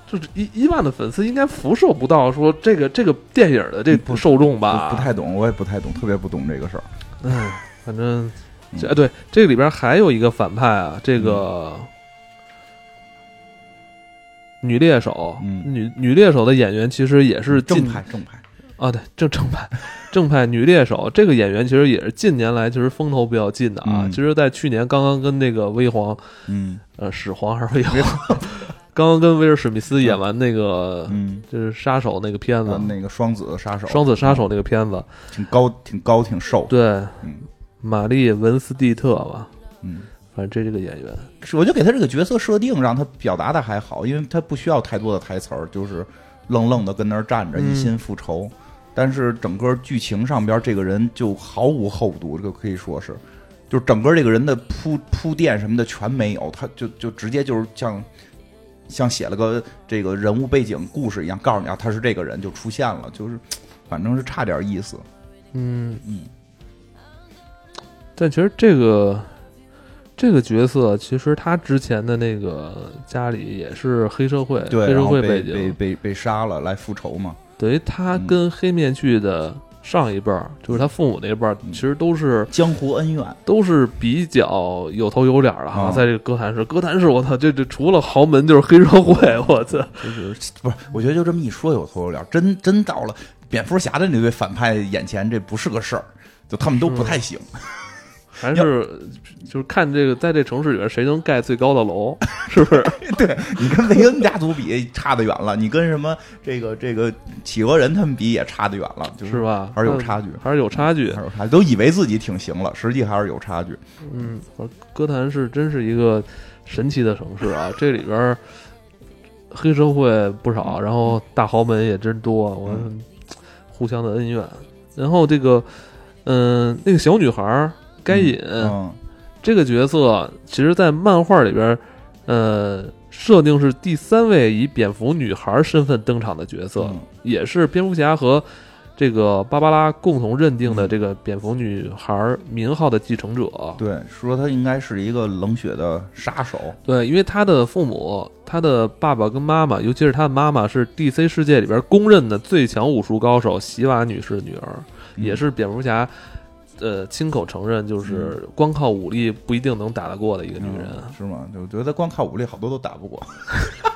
就是伊伊万的粉丝应该辐射不到说这个这个电影的这不受众吧？不不太懂，我也不太懂，特别不懂这个事儿。嗯，反正哎对这里边还有一个反派啊，这个女猎手，嗯女女猎手的演员其实也是近正派，正派。啊，对正正派正派女猎手这个演员其实也是近年来其实风头比较近的啊。嗯其实，在去年刚刚跟那个威皇嗯呃始皇还是威皇，刚刚跟威尔史密斯演完那个、嗯，就是杀手那个片子呃，那个双子杀手，双子杀手那个片子，挺高，挺高，挺瘦。对，嗯玛丽文斯蒂特吧，嗯，反正这这个演员。是我就给他这个角色设定，让他表达的还好，因为他不需要太多的台词儿，就是愣愣的跟那儿站着，嗯一心复仇。但是整个剧情上边，这个人就毫无厚度，这个可以说是，就是整个这个人的铺铺垫什么的全没有，他就就直接就是像像写了个这个人物背景故事一样，告诉你啊，他是这个人就出现了，就是反正是差点意思。嗯嗯，但其实这个这个角色，其实他之前的那个家里也是黑社会，对，黑社会背景，被被被杀了来复仇嘛。等于他嗯。跟黑面具的上一辈儿，就是他父母那一辈儿，嗯。其实都是江湖恩怨，都是比较有头有脸儿的哈，啊。在这个歌坛是，歌坛是，我操，这这除了豪门就是黑社会，我操，就是不是？我觉得就这么一说有头有脸，真真到了蝙蝠侠的那对反派眼前，这不是个事儿，就他们都不太行。还是就是看这个在这城市里边谁能盖最高的楼，是不是？对你跟维恩家族比差得远了，你跟什么这个这个企鹅人他们比也差得远了，就是吧？还是有差距，还是有差距还。是有差距，都以为自己挺行了，实际还是有差距。嗯，歌坛是真是一个神奇的城市啊！这里边黑社会不少，然后大豪门也真多，我嗯互相的恩怨。然后这个，嗯、那个小女孩儿该隐、嗯这个角色，其实，在漫画里边，呃，设定是第三位以蝙蝠女孩身份登场的角色，嗯也是蝙蝠侠和这个芭芭拉共同认定的嗯这个蝙蝠女孩名号的继承者。对，说她应该是一个冷血的杀手。对，因为她的父母，她的爸爸跟妈妈，尤其是她的妈妈，是 DC 世界里边公认的最强武术高手席瓦女士的女儿，嗯也是蝙蝠侠呃亲口承认，就是光靠武力不一定能打得过的一个女人。嗯是吗？我觉得光靠武力好多都打不过。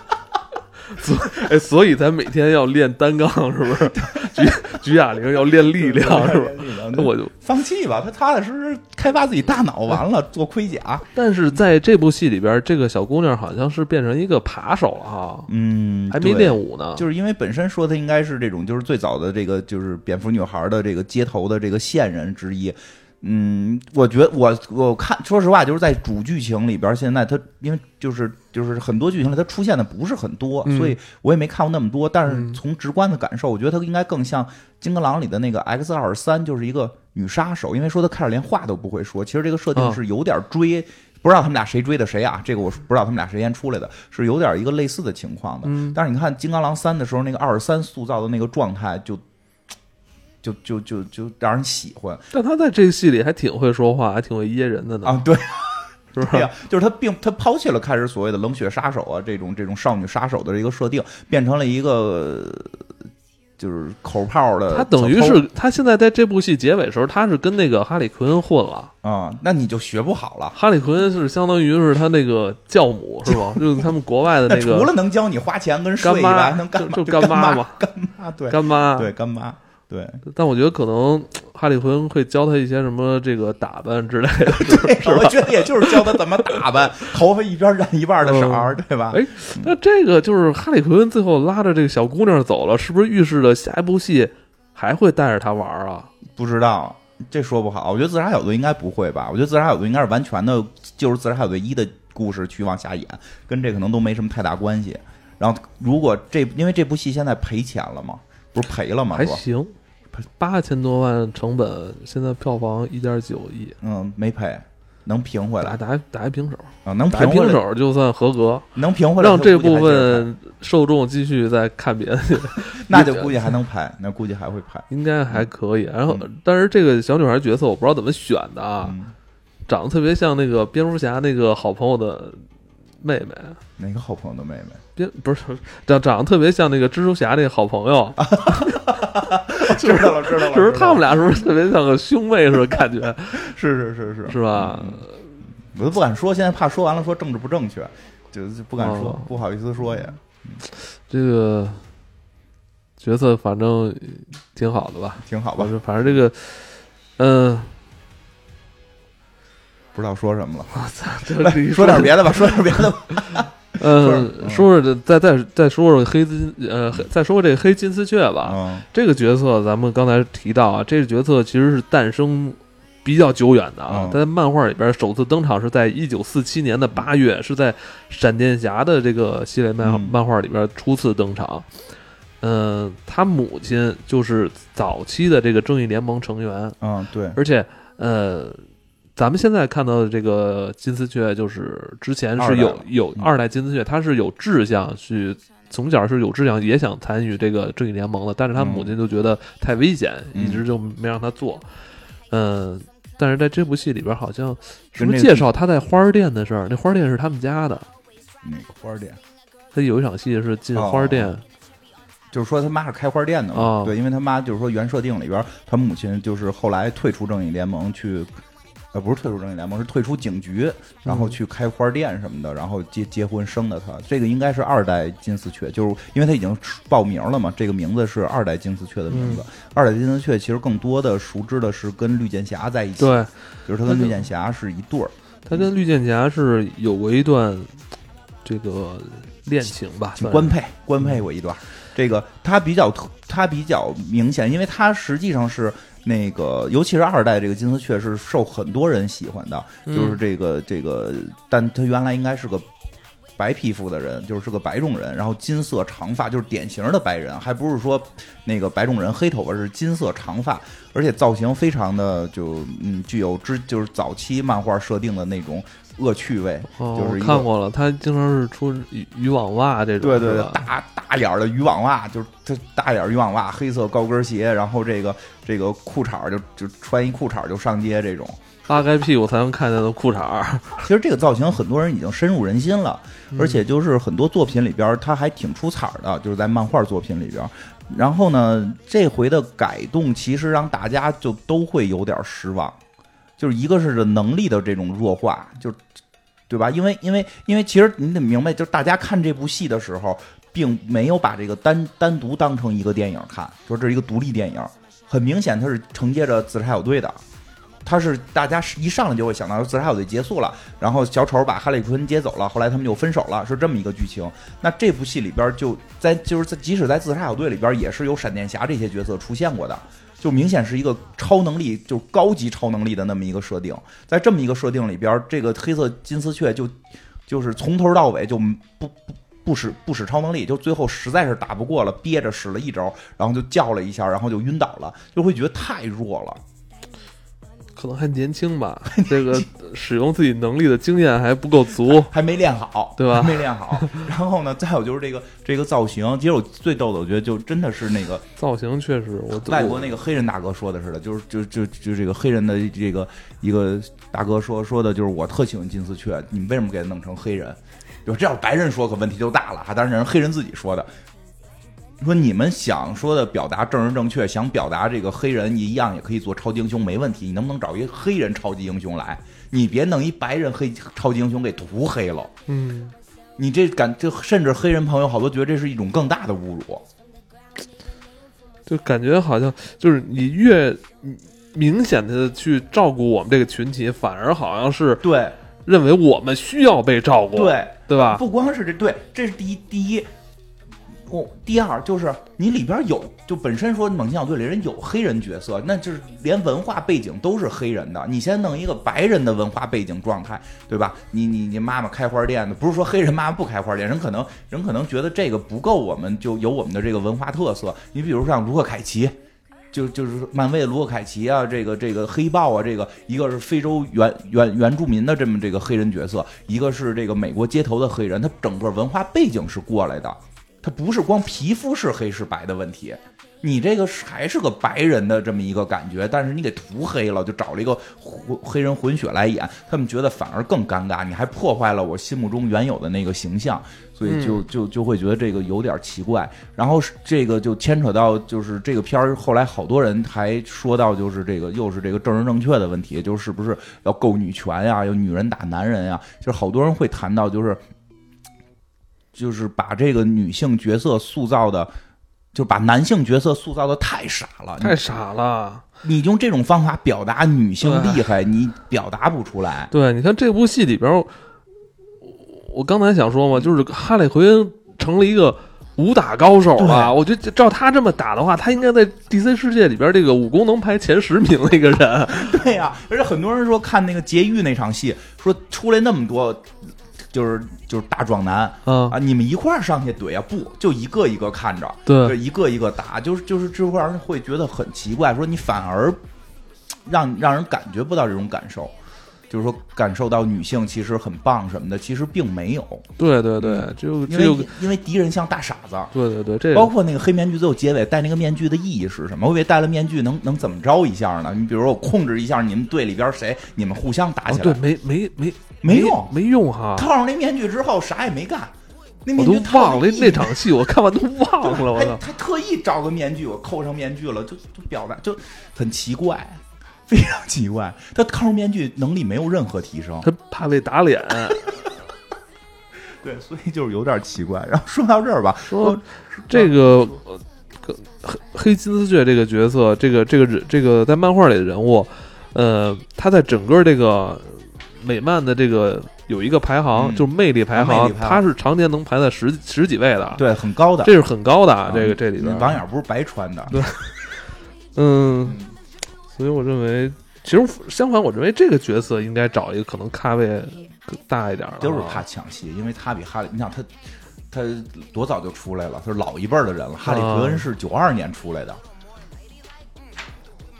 哎，所以咱每天要练单杠，是不是？举举哑铃要练力量，是吧？那我就，放弃吧，他踏踏实实开发自己大脑，完了做盔甲。但是在这部戏里边，这个小姑娘好像是变成一个扒手了哈，嗯，还没练武呢。就是因为本身说她应该是这种，就是最早的这个就是蝙蝠女孩的这个街头的这个线人之一。嗯，我觉得我我看，说实话，就是在主剧情里边，现在它因为就是就是很多剧情里它出现的不是很多，嗯所以我也没看过那么多。但嗯是从直观的感受，我觉得它应该更像《金刚狼》里的那个 X 二三，就是一个女杀手。因为说她开始连话都不会说，其实这个设定啊是有点追。不知道他们俩谁追的谁啊？这个我不知道他们俩谁先出来的，是有点一个类似的情况的。嗯但是你看《金刚狼三》的时候，那个二十三塑造的那个状态就，就就就就让人喜欢但他在这个戏里还挺会说话，还挺会噎人的呢，啊！对，是不是？对呀、就是他并他抛弃了开始所谓的冷血杀手啊这种这种少女杀手的一个设定，变成了一个呃就是口炮的他等于是他现在在这部戏结尾的时候，他是跟那个哈里奎恩混了。啊、那你就学不好了。哈里奎恩是相当于是他那个教母是吧？就是他们国外的那那个除了能教你花钱跟睡能干嘛？就干妈嘛，干妈对干妈。对干妈对但我觉得可能哈里奎恩会教他一些什么这个打扮之类的。对，我觉得也就是教他怎么打扮，头发一边染一半的色儿，对吧？哎，那这个就是哈里奎恩最后拉着这个小姑娘走了，是不是预示着下一部戏还会带着她玩啊？不知道，这说不好。我觉得自杀小队应该不会吧？我觉得自杀小队应该是完全的，就是自杀小队一的故事去往下演，跟这可能都没什么太大关系。然后，如果这因为这部戏现在赔钱了嘛，不是赔了吗？还行，八千多万成本，现在票房一点九亿，嗯，没赔，能平回来。打打一打一平手，啊，能打一平平，手就算合格，能平回来，让这部分受众继续再看别的。去。那就估计还能拍，那估计还会拍。应该还可以。然后，但是这个小女孩角色我不知道怎么选的啊，嗯，长得特别像那个蝙蝠侠那个好朋友的妹妹，哪个好朋友的妹妹？蝙不是长长得特别像那个蜘蛛侠那个好朋友，知道了，知道了，是不是他们俩？是不是特别像个兄妹似的感觉，是是是是是吧？我都不敢说，现在怕说完了说政治不正确，就就不敢说，哦不好意思说也。这个角色反正挺好的吧，挺好吧反，正反正这个，嗯、不知道说什么了。我操说点别的吧，说点别的吧。嗯，嗯说说这，再再再说说黑金，呃，再说说这黑金丝雀吧。嗯这个角色咱们刚才提到啊，这个角色其实是诞生比较久远的啊嗯，在漫画里边首次登场是在一九四七年的八月，是在闪电侠的这个系列漫嗯漫画里边初次登场。嗯，他母亲就是早期的这个正义联盟成员，嗯，对，而且呃，咱们现在看到的这个金丝雀，就是之前是有有二代金丝雀，他是有志向去从小是有志向，也想参与这个正义联盟的，但是他母亲就觉得太危险，嗯一直就没让他做。嗯、但是在这部戏里边，好像是跟这个不是介绍他在花儿店的事儿？那花儿店是他们家的，哪个花店，他有一场戏是进花儿店，哦就是说他妈是开花店的嘛。哦对，因为他妈就是说原设定里边，他母亲就是后来退出正义联盟去。呃，不是退出正义联盟，是退出警局，然后去开花店什么的，然后结结婚生的他。这个应该是二代金丝雀，就是因为他已经报名了嘛，这个名字是二代金丝雀的名字。二代金丝雀其实更多的熟知的是跟绿箭侠在一起，对就是他跟绿箭侠是一对儿。他跟绿箭侠是有过一段这个恋情吧，算是官配官配过一段，这个他比较特他比较明显，因为他实际上是那个，尤其是二代这个金丝雀是受很多人喜欢的，嗯就是这个这个，但他原来应该是个。白皮肤的人就是是个白种人，然后金色长发，就是典型的白人，还不是说那个白种人黑头发，是金色长发，而且造型非常的就嗯具有之就是早期漫画设定的那种恶趣味，就是看过了，他经常是出渔渔网袜这种，对对对，大大眼儿的渔网袜，就是他大眼儿渔网袜，黑色高跟鞋，然后这个这个裤衩儿就就穿一裤衩儿就上街这种。扒开屁股才能看见的裤衩儿，其实这个造型很多人已经深入人心了，嗯而且就是很多作品里边儿它还挺出彩儿的，就是在漫画作品里边儿。然后呢，这回的改动其实让大家就都会有点失望，就是一个是能力的这种弱化，就对吧？因为因为因为其实你得明白，就是大家看这部戏的时候，并没有把这个单单独当成一个电影看，说这是一个独立电影，很明显它是承接着自杀小队的。他是大家是一上来就会想到自杀小队结束了，然后小丑把哈利·奎恩接走了，后来他们就分手了，是这么一个剧情。那这部戏里边就在就是在即使在自杀小队里边也是有闪电侠这些角色出现过的，就明显是一个超能力，就高级超能力的那么一个设定。在这么一个设定里边，这个黑色金丝雀就就是从头到尾就不不不使不使超能力，就最后实在是打不过了，憋着使了一招，然后就叫了一下，然后就晕倒了，就会觉得太弱了。可能还年轻吧，这个使用自己能力的经验还不够足。还没练好，对吧还没练好。然后呢，再有就是这个这个造型，其实我最逗的，我觉得就真的是那个造型确实，我外国那个黑人大哥说的似的，就是就就就这个黑人的这个一个大哥说说的就是我特喜欢金丝雀，你们为什么给他弄成黑人？就这要白人说，可问题就大了哈。当然人黑人自己说的。说你们想说的表达正人正确，想表达这个黑人一样也可以做超级英雄，没问题。你能不能找一个黑人超级英雄来？你别弄一白人黑超级英雄给涂黑了。嗯，你这感就甚至黑人朋友好多觉得这是一种更大的侮辱。就感觉好像就是你越明显的去照顾我们这个群体，反而好像是对认为我们需要被照顾，对，对吧？不光是这，对，这是第一，第一。哦，第二就是你里边有，就本身说猛禽小队里人有黑人角色，那就是连文化背景都是黑人的。你先弄一个白人的文化背景状态，对吧？你你你妈妈开花店的，不是说黑人妈妈不开花店，人可能人可能觉得这个不够，我们就有我们的这个文化特色。你比如像卢克凯奇，就就是漫威的卢克凯奇啊，这个这个黑豹啊，这个一个是非洲原原原住民的这么这个黑人角色，一个是这个美国街头的黑人，他整个文化背景是过来的。它不是光皮肤是黑是白的问题，你这个是还是个白人的这么一个感觉，但是你给涂黑了，就找了一个混黑人混血来演，他们觉得反而更尴尬，你还破坏了我心目中原有的那个形象，所以就就就会觉得这个有点奇怪。然后是这个就牵扯到就是这个片儿后来好多人还说到就是这个又是这个政治正确的问题，就是是不是要够女权呀，要女人打男人呀，就是好多人会谈到就是。就是把这个女性角色塑造的，就把男性角色塑造的太傻了，太傻了。你用这种方法表达女性厉害，你表达不出来。对，你看这部戏里边，我我刚才想说嘛，就是哈利奎恩成了一个武打高手了。我觉得照他这么打的话，他应该在 DC 世界里边这个武功能排前十名的一个人。对呀、而且很多人说看那个劫狱那场戏，说出来那么多。就是就是大壮男嗯啊，你们一块儿上去怼啊？不，就一个一个看着，对就一个一个打，就是就是这会让人会觉得很奇怪，说你反而让让人感觉不到这种感受，就是说感受到女性其实很棒什么的，其实并没有，对对对，就因为因为敌人像大傻子。对对对，这包括那个黑面具最后结尾戴那个面具的意义是什么？我以为戴了面具能能怎么着一下呢？你比如说我控制一下你们队里边谁，你们互相打起来，哦对没没没没用没用哈。套上那面具之后啥也没干，那我都面具套忘了那场戏，我看完都忘了，我还操！还特意找个面具，我扣上面具了，就就表达就很奇怪，非常奇怪。他抗日面具能力没有任何提升，他怕被打脸。对，所以就是有点奇怪。然后说到这儿吧，说这个呃黑黑金丝雀这个角色，这个这个人这个在漫画里的人物，呃，他在整个这个美漫的这个有一个排行，嗯就是魅力排行，他是常年能排在十十几位的，，对很高的，这是很高的这个这里边网眼不是白穿的，对嗯，所以我认为，其实相反，我认为这个角色应该找一个可能咖位更大一点的啊，就是怕抢戏，因为他比哈利，你想他他多早就出来了，他是老一辈儿的人了。哈利·奎恩是九二年出来的，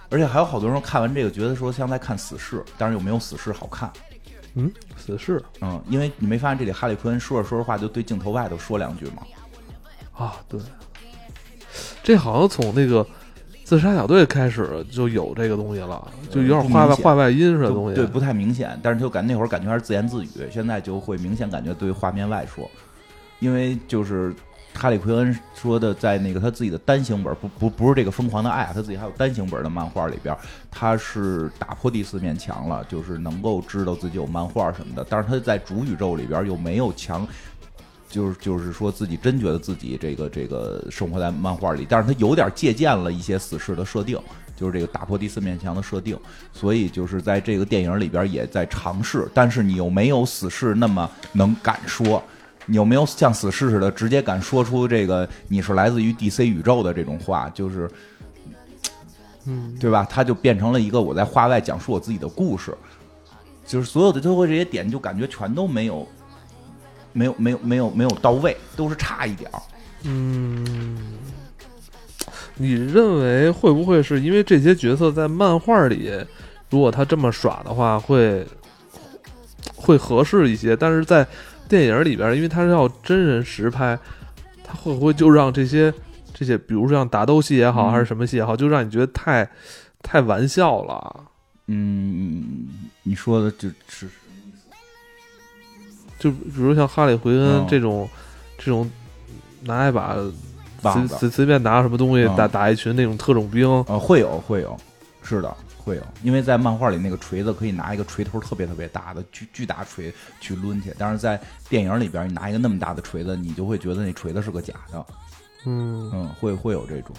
而且还有好多人看完这个觉得说像在看《死侍》，但是又没有《死侍》好看。嗯，死侍嗯，因为你没发现这里哈利奎恩说着说着话就对镜头外头说两句吗？啊，对，这好像从那个自杀小队开始就有这个东西了，就有点画外不明显话外音似的东西。对，不太明显，但是就感那会儿感觉还是自言自语，现在就会明显感觉对画面外说，因为就是哈利奎恩说的，在那个他自己的单行本，不不不是这个疯狂的爱啊，他自己还有单行本的漫画里边，他是打破第四面墙了，就是能够知道自己有漫画什么的，但是他在主宇宙里边又没有强。就是就是说自己真觉得自己这个这个生活在漫画里，但是他有点借鉴了一些死侍的设定，就是这个打破第四面墙的设定，所以就是在这个电影里边也在尝试，但是你又没有死侍那么能敢说，你有没有像死侍似的直接敢说出这个你是来自于 DC 宇宙的这种话，就是嗯，对吧？他就变成了一个我在话外讲述我自己的故事，就是所有的最后这些点就感觉全都没有。没有没有没有没有到位，都是差一点儿。嗯，你认为会不会是因为这些角色在漫画里，如果他这么耍的话，会会合适一些？但是在电影里边，因为他是要真人实拍，他会不会就让这些这些，比如像打斗戏也好，嗯还是什么戏也好，就让你觉得太太玩笑了？嗯，你说的就是就比如像哈里·奎恩嗯这种、这种拿一把随随随便拿什么东西嗯打打一群那种特种兵，呃，会有会有，是的，会有，因为在漫画里那个锤子可以拿一个锤头特别特别大的巨巨大锤去抡去，但是在电影里边你拿一个那么大的锤子，你就会觉得那锤子是个假的，嗯。嗯，会会有这种。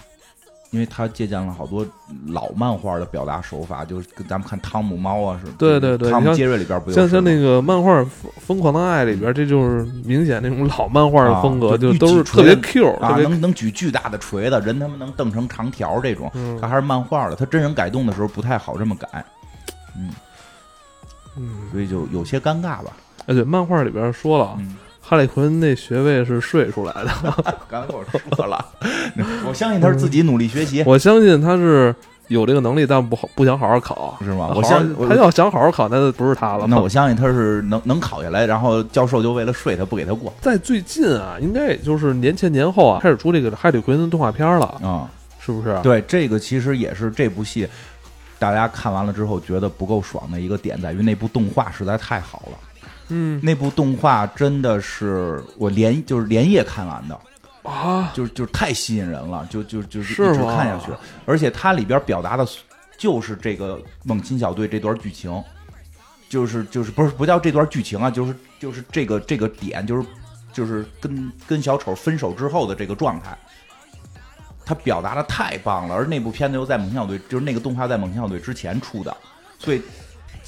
因为他借鉴了好多老漫画的表达手法，就是跟咱们看汤姆猫啊是，对对对汤姆杰瑞里边不像像那个个漫画《疯疯狂的爱》里边，这就是明显那种老漫画的风格，啊就是特别锤 Q，特啊，别能能举巨大的锤子，人他妈能瞪成长条这种，嗯他还是漫画的，他真人改动的时候不太好这么改，嗯，嗯，所以就有些尴尬吧。哎对，漫画里边说了，嗯，哈利奎恩那学位是睡出来的，刚才跟我说了，我相信他是自己努力学习，我相信他是有这个能力，但不好不想好好考。是吗？我相我他要想好好考，那不是他了。那我相信他是能能考下来，然后教授就为了睡他不给他过在最近啊，应该也就是年前年后啊，开始出这个哈利奎恩的动画片了，啊、是不是？对，这个其实也是这部戏大家看完了之后觉得不够爽的一个点，在于那部动画实在太好了。嗯。那部动画真的是我连就是连夜看完的，啊，就是就是太吸引人了，就就就是一直看下去，而且它里边表达的就是这个猛禽小队这段剧情，就是就是不是不叫这段剧情啊，就是就是这个这个点，就是就是跟跟小丑分手之后的这个状态。他表达的太棒了，而那部片子又在猛禽小队，就是那个动画在猛禽小队之前出的，所以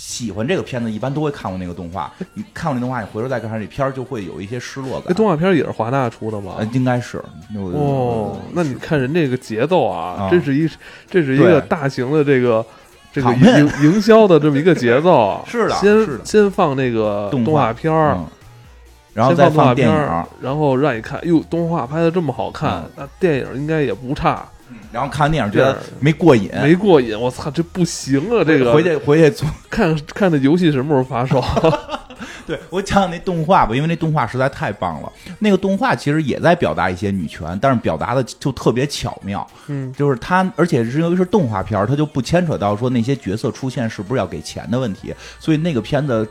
喜欢这个片子一般都会看过那个动画。你看过那动画，你回头再看这片儿，就会有一些失落感。那动画片也是华纳出的吗呃，？应该是哦哦，那你看人这个节奏啊，啊这是一这是一个大型的这个这个营营销的这么一个节奏 啊。是的先先放那个动画片儿，嗯，然后再放动画电影片，然后让你看，哟，动画拍的这么好看嗯，那电影应该也不差。然后看完电影觉得没过瘾，没过瘾，我操，这不行啊！这个回去回去做。看看那游戏什么时候发售？对我讲讲那动画吧，因为那动画实在太棒了。那个动画其实也在表达一些女权，但是表达的就特别巧妙。嗯，就是它，而且是因为是动画片，它就不牵扯到说那些角色出现是不是要给钱的问题，所以那个片子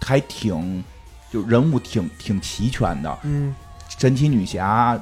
还挺就人物挺挺齐全的。嗯神奇女侠，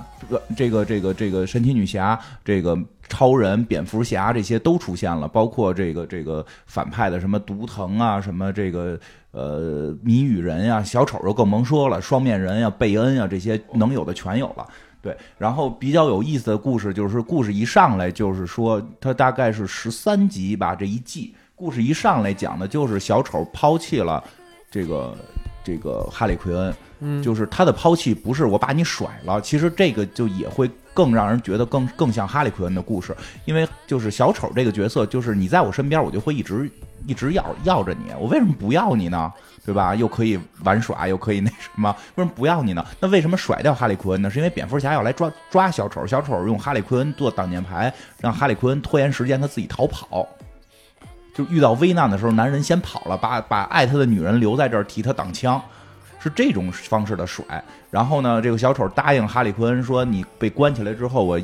这个这个这个神奇女侠，这个超人、蝙蝠侠这些都出现了，包括这个这个反派的什么毒藤啊，什么这个呃谜语人呀、小丑就更甭说了，双面人呀、贝恩呀这些能有的全有了。对，然后比较有意思的故事就是，故事一上来就是说，它大概是十三集吧，这一季故事一上来讲的就是小丑抛弃了这个这个哈利奎恩，嗯，就是他的抛弃不是我把你甩了，其实这个就也会更让人觉得更更像哈利奎恩的故事，因为就是小丑这个角色，就是你在我身边，我就会一直一直要要着你，我为什么不要你呢？对吧？又可以玩耍，又可以那什么，为什么不要你呢？那为什么甩掉哈利奎恩呢？是因为蝙蝠侠要来抓抓小丑，小丑用哈利奎恩做挡箭牌，让哈利奎恩拖延时间，他自己逃跑。就遇到危难的时候，男人先跑了，把把爱他的女人留在这儿替他挡枪，是这种方式的甩。然后呢，这个小丑答应哈利昆说：“你被关起来之后，我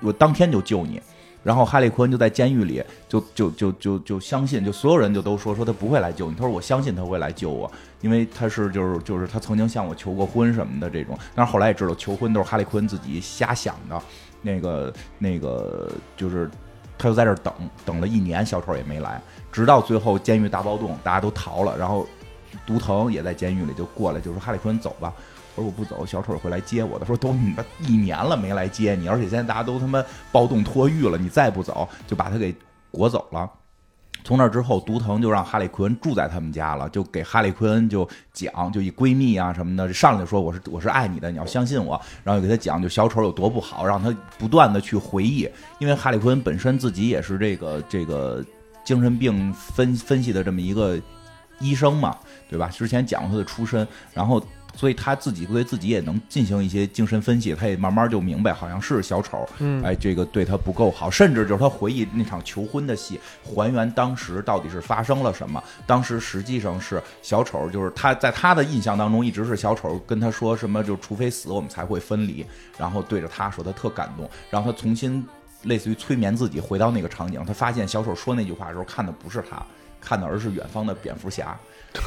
我当天就救你。”然后哈利昆就在监狱里，就就就就就相信，就所有人就都说说他不会来救你。他说：“我相信他会来救我，因为他是就是就是他曾经向我求过婚什么的这种。”但是后来也知道求婚都是哈利昆自己瞎想的。那个那个就是他就在这儿等等了一年，小丑也没来，直到最后监狱大暴动，大家都逃了，然后毒藤也在监狱里就过来就说：“哈利昆走吧。”我说我不走，小丑会来接我的。说都你妈一年了没来接你，而且现在大家都他妈暴动脱狱了，你再不走就把他给裹走了。从那之后，毒藤就让哈利昆住在他们家了，就给哈利昆就讲，就以闺蜜啊什么的上来说我是我是爱你的，你要相信我。然后给他讲就小丑有多不好，让他不断的去回忆，因为哈利昆本身自己也是这个这个精神病分分析的这么一个医生嘛，对吧？之前讲过他的出身，然后。所以他自己对自己也能进行一些精神分析，他也慢慢就明白，好像是小丑，哎，这个对他不够好，甚至就是他回忆那场求婚的戏，还原当时到底是发生了什么。当时实际上是小丑，就是他在他的印象当中一直是小丑跟他说什么，就除非死我们才会分离，然后对着他说他特感动，然后他重新类似于催眠自己回到那个场景，他发现小丑说那句话的时候看的不是他，看的而是远方的蝙蝠侠。对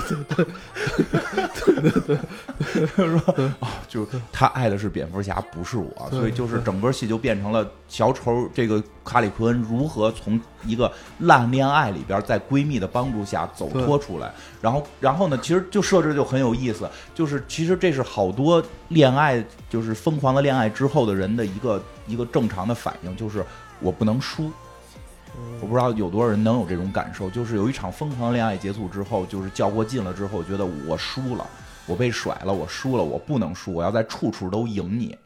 对对对对对对，说啊，就他爱的是蝙蝠侠，不是我，所以就是整个戏就变成了小丑这个卡里昆恩如何从一个烂恋爱里边，在闺蜜的帮助下走脱出来。然后，然后呢，其实就设置就很有意思，就是其实这是好多恋爱，就是疯狂的恋爱之后的人的一个一个正常的反应，就是我不能输。我不知道有多少人能有这种感受，就是有一场疯狂的恋爱结束之后，就是较过劲了之后，觉得我输了，我被甩了，我输了，我不能输，我要在处处都赢你。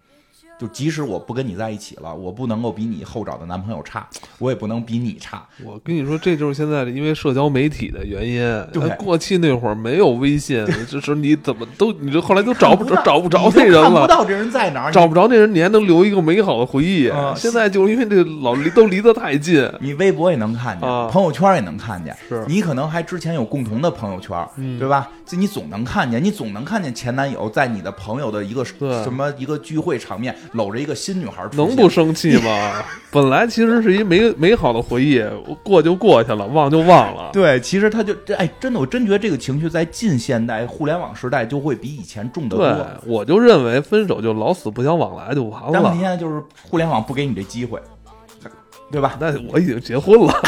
就即使我不跟你在一起了，我不能够比你后找的男朋友差，我也不能比你差。我跟你说，这就是现在的因为社交媒体的原因。对，过去那会儿没有微信，就是你怎么都，你就后来都找不着找不着那人了，看不到这人在哪儿，找不着那人，你还能留一个美好的回忆。现在就是因为这老离都离得太近，你微博也能看见，朋友圈也能看见，是你可能还之前有共同的朋友圈，对吧？就你总能看见，你总能看见前男友在你的朋友的一个什么一个聚会场面搂着一个新女孩。能不生气吗？本来其实是一美美好的回忆，过就过去了，忘就忘了。对，其实他就这哎，真的，我真觉得这个情绪在近现代互联网时代就会比以前重得多。对，我就认为分手就老死不相往来就完了。但问题现在就是互联网不给你这机会，对吧？那我已经结婚了。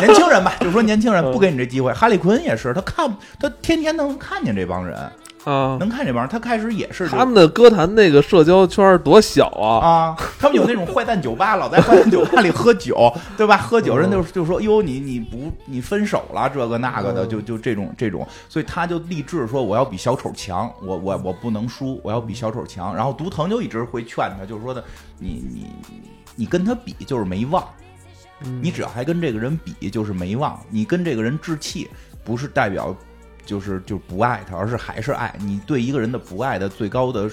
年轻人吧，就说年轻人不给你这机会。哈利坤也是，他看他天天能看见这帮人。啊，能看这帮人，他开始也是他们的歌坛那个社交圈多小啊！啊，他们有那种坏蛋酒吧，老在坏蛋酒吧里喝酒，对吧？喝酒人就就说哟，你你不你分手了，这个那个的，就就这种这种，所以他就立志说我要比小丑强，我我我不能输，我要比小丑强。然后毒藤就一直会劝他，就是说的你你你跟他比就是没望，你只要还跟这个人比就是没望，你跟这个人置气不是代表。就是就不爱他，而是还是爱你。对一个人的不爱的最高的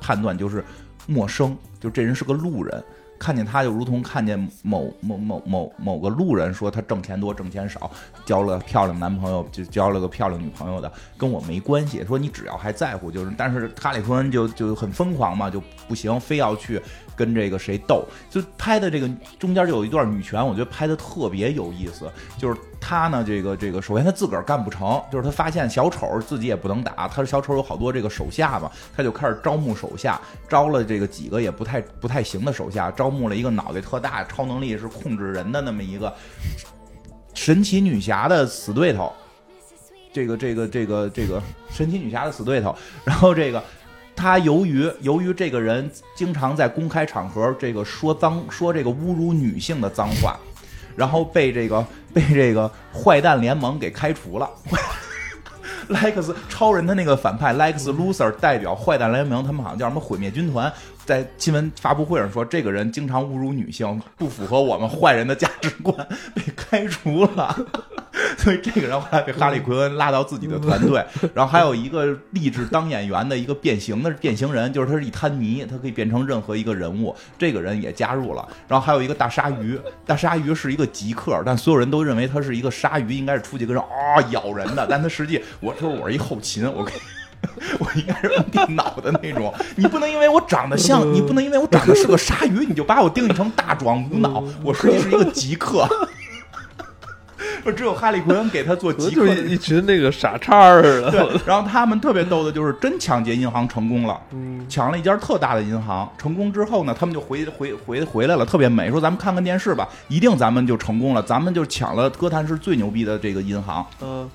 判断就是陌生，就这人是个路人。看见他就如同看见某某某某某个路人，说他挣钱多挣钱少，交了漂亮男朋友就交了个漂亮女朋友的，跟我没关系。说你只要还在乎，就是。但是哈里坤就就很疯狂嘛，就不行，非要去跟这个谁斗。就拍的这个中间就有一段女权，我觉得拍的特别有意思。就是他呢，这个这个，首先他自个儿干不成，就是他发现小丑自己也不能打，他小丑有好多这个手下嘛，他就开始招募手下，招了这个几个也不太不太行的手下，招募了一个脑袋特大、超能力是控制人的那么一个神奇女侠的死对头，这个、这个、这个、这个神奇女侠的死对头。然后这个他由于由于这个人经常在公开场合这个说脏说这个侮辱女性的脏话，然后被这个被这个坏蛋联盟给开除了。Lex 超人的那个反派 Lex Luthor 代表坏蛋联盟，他们好像叫什么毁灭军团。在新闻发布会上说，这个人经常侮辱女性，不符合我们坏人的价值观，被开除了。所以这个人后来被哈利奎恩拉到自己的团队。然后还有一个立志当演员的一个变形的变形人，就是他是一滩泥，他可以变成任何一个人物。这个人也加入了。然后还有一个大鲨鱼，大鲨鱼是一个极客，但所有人都认为他是一个鲨鱼，应该是出去跟人啊咬人的。但他实际，我说我是一后勤，我 我应该是摁电脑的那种。你不能因为我长得像，你不能因为我长得是个鲨鱼，你就把我定义成大壮无脑。我实际是一个极客。说只有哈利奎恩给他做极客，就一群那个傻叉似的。对，然后他们特别逗的就是真抢劫银行成功了，抢了一家特大的银行。成功之后呢，他们就回回回回来了，特别美。说咱们看看电视吧，一定咱们就成功了，咱们就抢了哥谭市最牛逼的这个银行。嗯。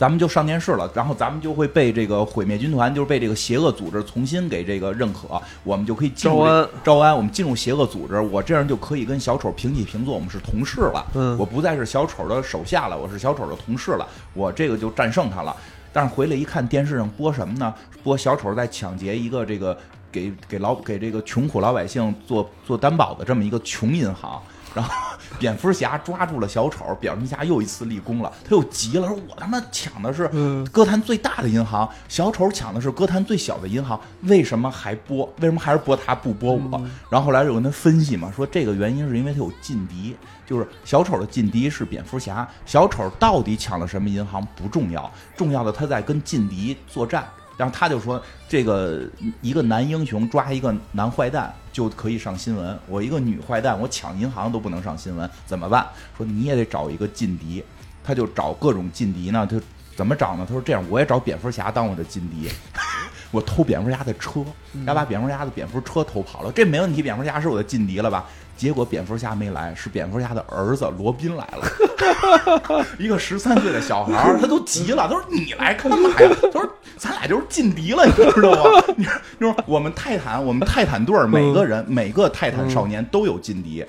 咱们就上电视了，然后咱们就会被这个毁灭军团，就是被这个邪恶组织重新给这个认可，我们就可以招安招安，我们进入邪恶组织，我这样就可以跟小丑平起平坐，我们是同事了。嗯，我不再是小丑的手下了，我是小丑的同事了，我这个就战胜他了。但是回来一看，电视上播什么呢？播小丑在抢劫一个这个给给老给这个穷苦老百姓做做担保的这么一个穷银行。然后，蝙蝠侠抓住了小丑，蝙蝠侠又一次立功了。他又急了，说：“我他妈抢的是歌坛最大的银行，小丑抢的是歌坛最小的银行，为什么还播？为什么还是播他不播我？”然后后来又跟他分析嘛，说这个原因是因为他有劲敌，就是小丑的劲敌是蝙蝠侠。小丑到底抢了什么银行不重要，重要的他在跟劲敌作战。然后他就说：“这个一个男英雄抓一个男坏蛋就可以上新闻，我一个女坏蛋我抢银行都不能上新闻，怎么办？说你也得找一个劲敌，他就找各种劲敌呢。他怎么找呢？他说这样，我也找蝙蝠侠当我的劲敌，我偷蝙蝠侠的车，然后把蝙蝠侠的蝙蝠车偷跑了，这没问题，蝙蝠侠是我的劲敌了吧？”结果蝙蝠侠没来，是蝙蝠侠的儿子罗宾来了，一个十三岁的小孩 他都急了，他说：“你来干嘛呀？”他说：“咱俩就是劲敌了，你知道吗？” 你说我们泰坦，我们泰坦队每个人每个泰坦少年都有劲敌，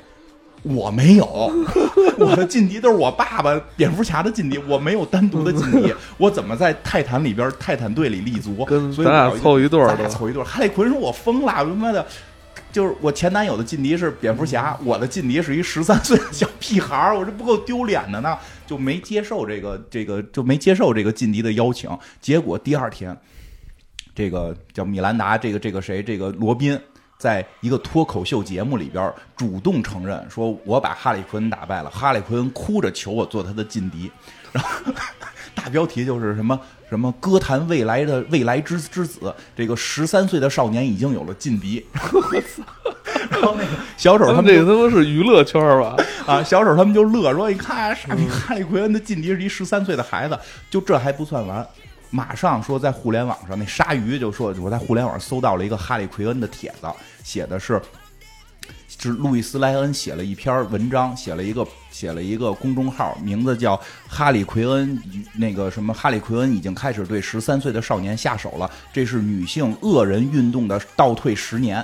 我没有，我的劲敌都是我爸爸蝙蝠侠的劲敌，我没有单独的劲敌，我怎么在泰坦里边泰坦队里立足？跟咱俩凑一对儿，咱俩凑一对儿。哈利奎恩说：“我疯了，他妈的！”就是我前男友的劲敌是蝙蝠侠，我的劲敌是一十三岁的小屁孩儿，我这不够丢脸的呢，就没接受这个这个就没接受这个劲敌的邀请。结果第二天，这个叫米兰达，这个这个谁，这个罗宾，在一个脱口秀节目里边主动承认说，我把哈利奎恩打败了，哈利奎恩哭着求我做他的劲敌，然后。大标题就是什么什么歌坛未来的未来之之子，这个十三岁的少年已经有了劲敌。我操！然后那个小丑他们这个他妈是娱乐圈吧？啊，小丑他们就乐说：“你看，傻逼哈利奎恩的劲敌是一十三岁的孩子。”就这还不算完，马上说在互联网上，那鲨鱼就说：“我在互联网搜到了一个哈利奎恩的帖子，写的是。”是路易斯莱恩写了一篇文章，写了一个写了一个公众号，名字叫“哈里奎恩”，那个什么哈里奎恩已经开始对十三岁的少年下手了，这是女性恶人运动的倒退十年，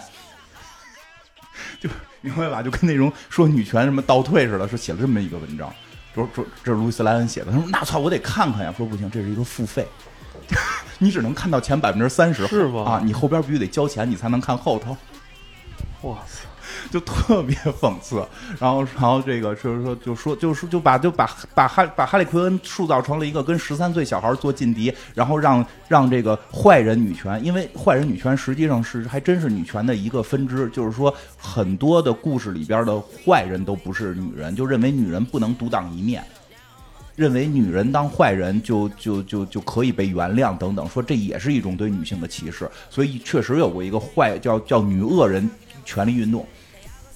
就明白吧？就跟那种说女权什么倒退似的，说写了这么一个文章，说说这是路易斯莱恩写的，他说那操，我得看看呀，说不行，这是一个付费，你只能看到前百分之三十，是吧？啊，你后边必须得交钱，你才能看后头，哇塞！就特别讽刺，然后，然后这个就是说，就说，就说，就把就把把哈把哈利奎恩塑造成了一个跟十三岁小孩做劲敌，然后让让这个坏人女权，因为坏人女权实际上是还真是女权的一个分支，就是说很多的故事里边的坏人都不是女人，就认为女人不能独当一面，认为女人当坏人就就就就可以被原谅等等，说这也是一种对女性的歧视，所以确实有过一个坏叫叫女恶人权利运动。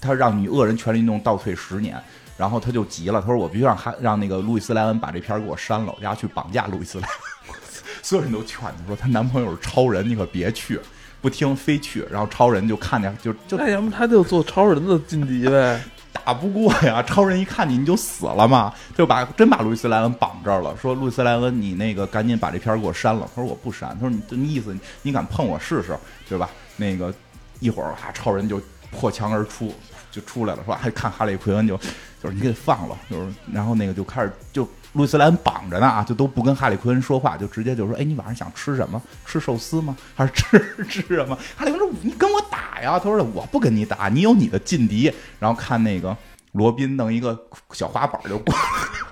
他让女恶人权力运动倒退十年，然后他就急了，他说：“我必须让哈让那个路易斯莱恩把这片给我删了，我要去绑架路易斯莱。恩。所有人都劝他说：“她男朋友是超人，你可别去。”不听，非去。然后超人就看见，就就那要么他就做超人的劲敌呗，打不过呀。超人一看你，你就死了嘛，就把真把路易斯莱恩绑这儿了，说：“路易斯莱恩，你那个赶紧把这片给我删了。”他说：“我不删。”他说：“你这意思，你敢碰我试试，对吧？”那个一会儿啊，超人就破墙而出。就出来了，说还看哈利奎恩就就是你给放了，就是然后那个就开始就路易斯莱恩绑着呢啊，就都不跟哈利奎恩说话，就直接就说，哎，你晚上想吃什么？吃寿司吗？还是吃吃什么？哈利奎恩说，你跟我打呀！他说我不跟你打，你有你的劲敌。然后看那个罗宾弄一个小滑板就过。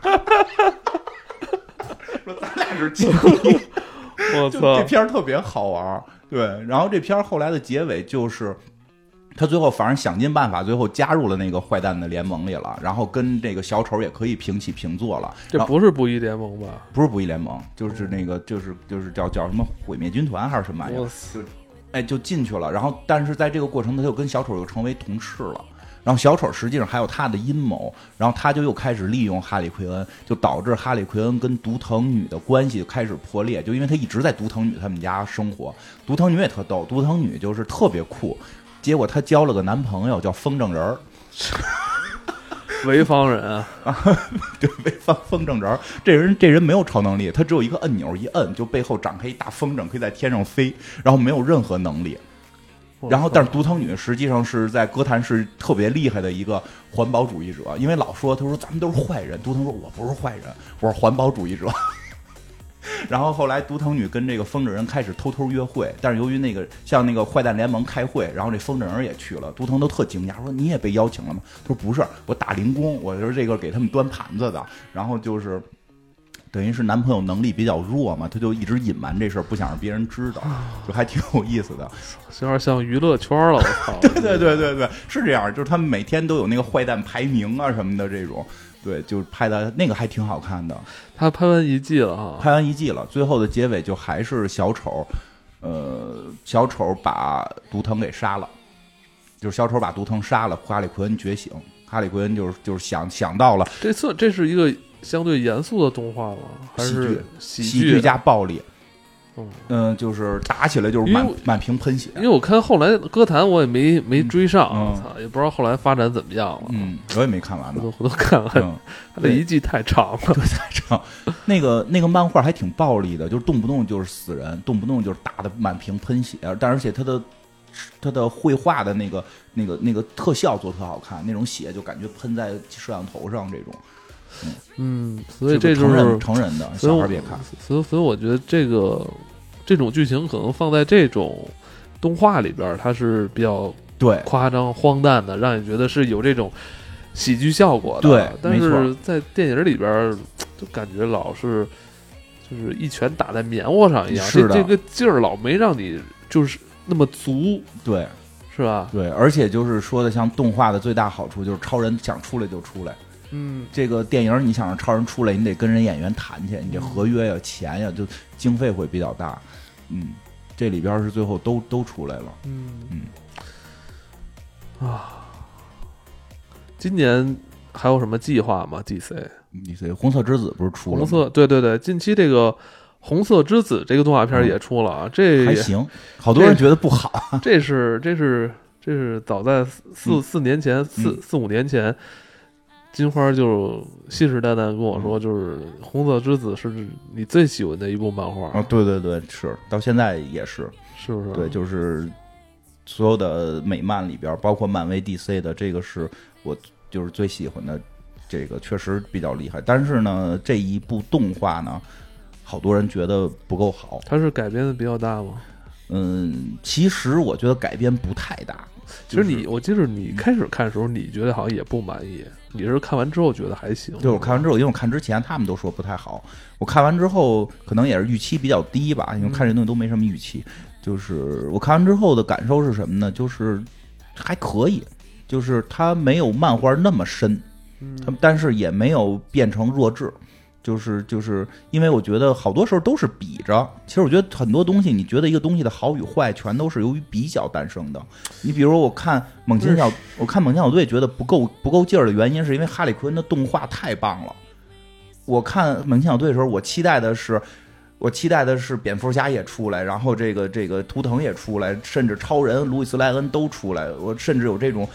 说咱俩是 劲敌。我操这，片儿特别好玩儿，对。然后这片儿后来的结尾就是，他最后反正想尽办法，最后加入了那个坏蛋的联盟里了，然后跟这个小丑也可以平起平坐了。这不是不义联盟吧？不是不义联盟，就是那个就是就是叫叫什么毁灭军团还是什么玩意儿哎，就进去了。然后，但是在这个过程，他就跟小丑又成为同事了。然后小丑实际上还有他的阴谋，然后他就又开始利用哈利奎恩，就导致哈利奎恩跟独藤女的关系开始破裂，就因为他一直在独藤女他们家生活，独藤女也特逗，独藤女就是特别酷，结果她交了个男朋友叫风筝人儿，潍坊人啊，对，潍坊风筝人儿，这人这人没有超能力，他只有一个按钮，一摁就背后展开一大风筝，可以在天上飞，然后没有任何能力。然后，但是独藤女实际上是在歌坛是特别厉害的一个环保主义者，因为老说他说咱们都是坏人，独藤说我不是坏人，我是环保主义者。然后后来独藤女跟这个风筝人开始偷偷约会，但是由于那个像那个坏蛋联盟开会，然后这风筝人也去了，独藤都特惊讶，说你也被邀请了吗？他说不是，我打零工，我是这个给他们端盘子的。然后就是等于是男朋友能力比较弱嘛，他就一直隐瞒这事儿，不想让别人知道，就还挺有意思的。有点像娱乐圈了，我操！对对对对对，是这样，就是他们每天都有那个坏蛋排名啊什么的这种，对，就是拍的那个还挺好看的。他拍完一季了哈，拍完一季了，最后的结尾就还是小丑，呃，小丑把毒藤给杀了，就是小丑把毒藤杀了，哈利奎恩觉醒，哈利奎恩就是就是想想到了这次这是一个相对严肃的动画吗？还是喜喜剧加暴力，嗯嗯、就是打起来就是满满屏喷血因，为我看后来歌坛我也没没追上，嗯我操，也不知道后来发展怎么样了。嗯，我也没看完呢回头，回头看看，嗯。他这一季太长了。太长 那个那个漫画还挺暴力的，就是动不动就是死人，动不动就是打的满屏喷血，但而且他的他的绘画的那个那个那个特效做特好看，那种血就感觉喷在摄像头上，这种嗯，所以这就成人是，成人的，小孩别看。所以所以我觉得这个这种剧情可能放在这种动画里边，它是比较对夸张荒诞的，让你觉得是有这种喜剧效果的。对但是在电影里边，就感觉老是就是一拳打在棉花上一样，是的这这个劲儿老没让你就是那么足，对是吧？对，而且就是说的，像动画的最大好处就是超人想出来就出来。嗯，这个电影你想让超人出来，你得跟人演员谈去，你这合约呀、钱呀，就经费会比较大。嗯，这里边是最后都都出来了。嗯嗯啊，今年还有什么计划吗？DC，DC 红色之子不是出了吗？红色，对对对，近期这个红色之子这个动画片也出了啊，这也还行，好多人觉得不好。这是这是这是早在四四嗯四年前四嗯四五年前，金花就信誓旦旦跟我说，就是《红色之子》是你最喜欢的一部漫画，啊，对对对，是到现在也是，是不是？对，就是所有的美漫里边，包括漫威、DC 的，这个是我就是最喜欢的，这个确实比较厉害。但是呢，这一部动画呢，好多人觉得不够好。它是改编的比较大吗？嗯，其实我觉得改编不太大。其实你，我记得你开始看的时候，你觉得好像也不满意，你是看完之后觉得还行。对我看完之后，因为我看之前他们都说不太好，我看完之后可能也是预期比较低吧，因为看这东西都没什么预期。就是我看完之后的感受是什么呢？就是还可以，就是它没有漫画那么深，嗯它但是也没有变成弱智。就是就是因为我觉得好多时候都是比着，其实我觉得很多东西，你觉得一个东西的好与坏，全都是由于比较诞生的。你比如，我看猛禽小，我看猛禽小队觉得不够不够劲儿的原因，是因为哈利奎恩的动画太棒了。我看猛禽小队的时候，我期待的是，我期待的是蝙蝠侠也出来，然后这个这个图腾也出来，甚至超人、路易斯莱恩都出来。我甚至有这种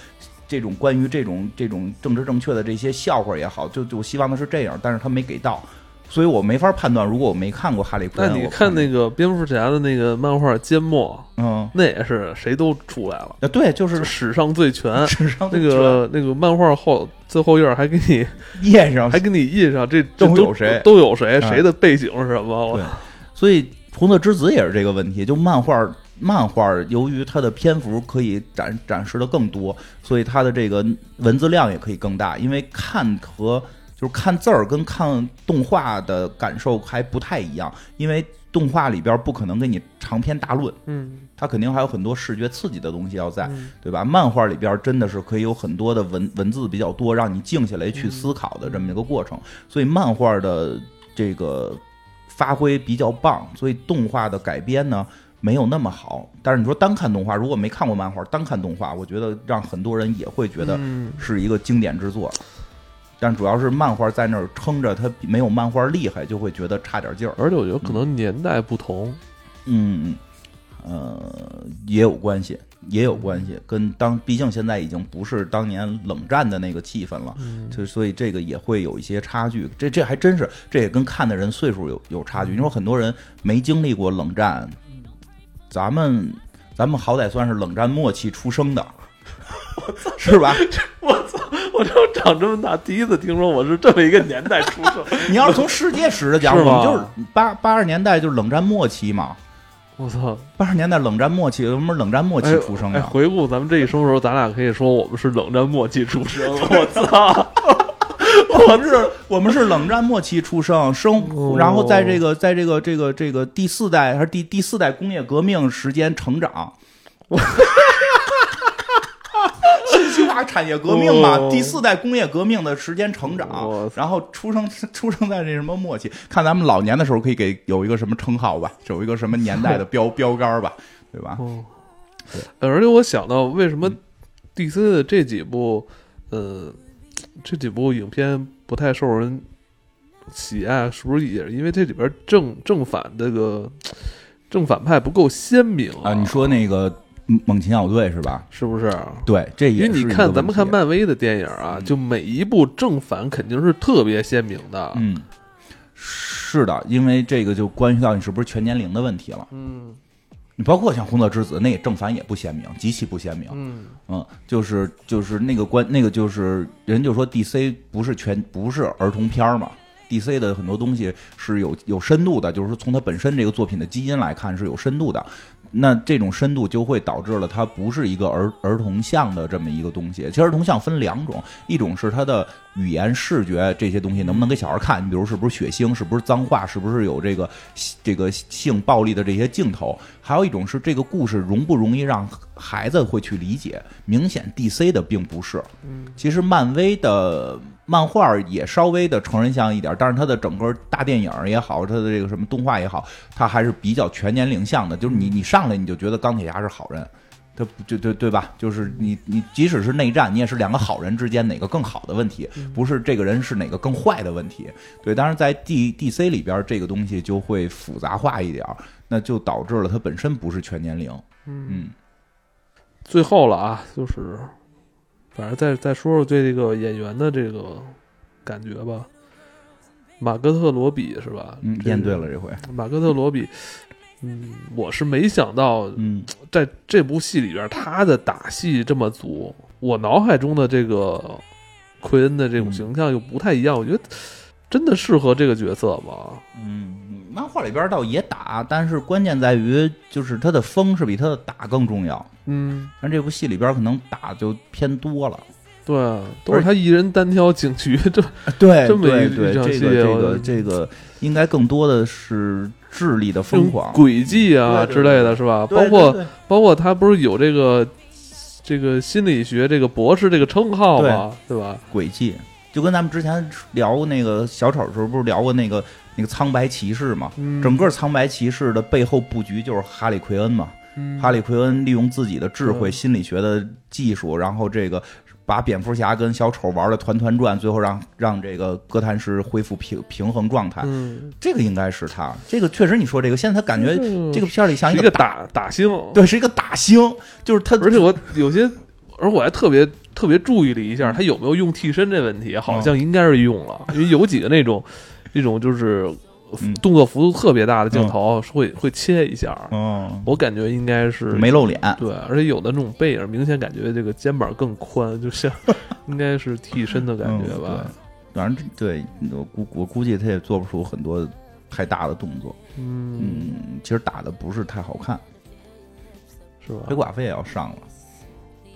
这种关于这种这种政治正确的这些笑话也好，就就希望的是这样，但是他没给到，所以我没法判断。如果我没看过哈利奎恩，我那你看那个蝙蝠侠的那个漫画《缄默嗯》，那也是谁都出来了，啊，对，就是是史上最全。智商那个那个漫画后最后页还给你印上还给你印上这这都有谁都有谁哎谁的背景是什么？对所以《红色之子》也是这个问题，就漫画漫画由于它的篇幅可以展展示的更多，所以它的这个文字量也可以更大。因为看和就就是看字儿跟看动画的感受还不太一样，因为动画里边不可能给你长篇大论，嗯，它肯定还有很多视觉刺激的东西要在，嗯对吧？漫画里边真的是可以有很多的文文字比较多，让你静下来去思考的这么一个过程，所以漫画的这个发挥比较棒，所以动画的改编呢没有那么好。但是你说单看动画，如果没看过漫画，单看动画，我觉得让很多人也会觉得嗯是一个经典之作。但主要是漫画在那儿撑着，它没有漫画厉害，就会觉得差点劲儿。而且我觉得可能年代不同，嗯，呃，也有关系，也有关系，跟当毕竟现在已经不是当年冷战的那个气氛了，嗯就所以这个也会有一些差距。这这还真是，这也跟看的人岁数有有差距。你说很多人没经历过冷战，咱们咱们好歹算是冷战末期出生的，是吧？我操！我就长这么大第一次听说我是这么一个年代出生。你要是从世界史的讲，是吗我们就是八八十年代就是冷战末期嘛。我操！八十年代冷战末期，我们冷战末期出生的。回顾咱们这一生的时候，咱俩可以说我们是冷战末期出生。我操！我们是，我们是冷战末期出生，生，哦然后在这个，在这个这个这个第四代还是第第四代工业革命时间成长。信息化产业革命嘛，哦第四代工业革命的时间成长我，然后出生 出生在这什么末期？看咱们老年的时候可以给有一个什么称号吧，有一个什么年代的标 标杆吧，对吧？哦，而且我想到为什么嗯 DC 的这几部，呃，这几部影片不太受人喜爱，是不是也是因为这里边正正反这个正反派不够鲜明啊，你说那个嗯猛禽小队是吧？是不是？对，这也因为你看咱们看漫威的电影啊，嗯就每一部正反肯定是特别鲜明的。嗯，是的，因为这个就关系到你是不是全年龄的问题了。嗯你包括像红色之子，那也正反也不鲜明，极其不鲜明。嗯嗯，就是就是那个关那个就是人就说 DC 不是全不是儿童片儿嘛，DC 的很多东西是有有深度的，就是说从它本身这个作品的基因来看是有深度的。那这种深度就会导致了它不是一个儿儿童像的这么一个东西。其实儿童像分两种，一种是它的语言、视觉这些东西能不能给小孩看，你比如是不是血腥，是不是脏话，是不是有这个这个性暴力的这些镜头；还有一种是这个故事容不容易让孩子会去理解。明显 DC 的并不是，其实漫威的漫画也稍微的成人向一点，但是它的整个大电影也好，它的这个什么动画也好，它还是比较全年龄向的。就是你你上来你就觉得钢铁侠是好人，它不就对对吧？就是你你即使是内战，你也是两个好人之间哪个更好的问题，不是这个人是哪个更坏的问题。对，当然在 D D C 里边这个东西就会复杂化一点，那就导致了它本身不是全年龄。嗯。嗯最后了啊，就是反正再再说说对这个演员的这个感觉吧。马格特罗比是吧？嗯，这个验对了这回。马格特罗比，嗯，我是没想到嗯在这部戏里边他的打戏这么足。我脑海中的这个奎恩的这种嗯形象又不太一样，我觉得真的适合这个角色吗？嗯，漫画里边倒也打，但是关键在于就是他的风是比他的打更重要。嗯，但这部戏里边可能打就偏多了。对啊，都是他一人单挑警局，这对这么对对，一一场这个这个这个应该更多的是智力的疯狂，诡计啊之类的是吧？包括包括他不是有这个这个心理学这个博士这个称号吗？对吧？诡计，就跟咱们之前聊过那个小丑的时候，不是聊过那个那个苍白骑士嘛？嗯整个苍白骑士的背后布局就是哈利奎恩嘛。嗯哈利奎恩利用自己的智慧、嗯心理学的技术，然后这个把蝙蝠侠跟小丑玩的团团转，最后让让这个哥谭市恢复平平衡状态。嗯，这个应该是他，这个确实你说这个，现在他感觉嗯这个片儿里像一个一个打打星，对，是一个打星，就是他，而且我有些，而我还特别特别注意了一下，他有没有用替身这问题，好像应该是用了，因为有几个那种那种就是嗯动作幅度特别大的镜头，是会会切一下，嗯，我感觉应该是没露脸，对，而且有的那种背影，明显感觉这个肩膀更宽，就像 应该是替身的感觉吧。嗯反正对我估我估计他也做不出很多太大的动作。嗯，嗯，其实打的不是太好看，是吧？黑？寡妇也要上了，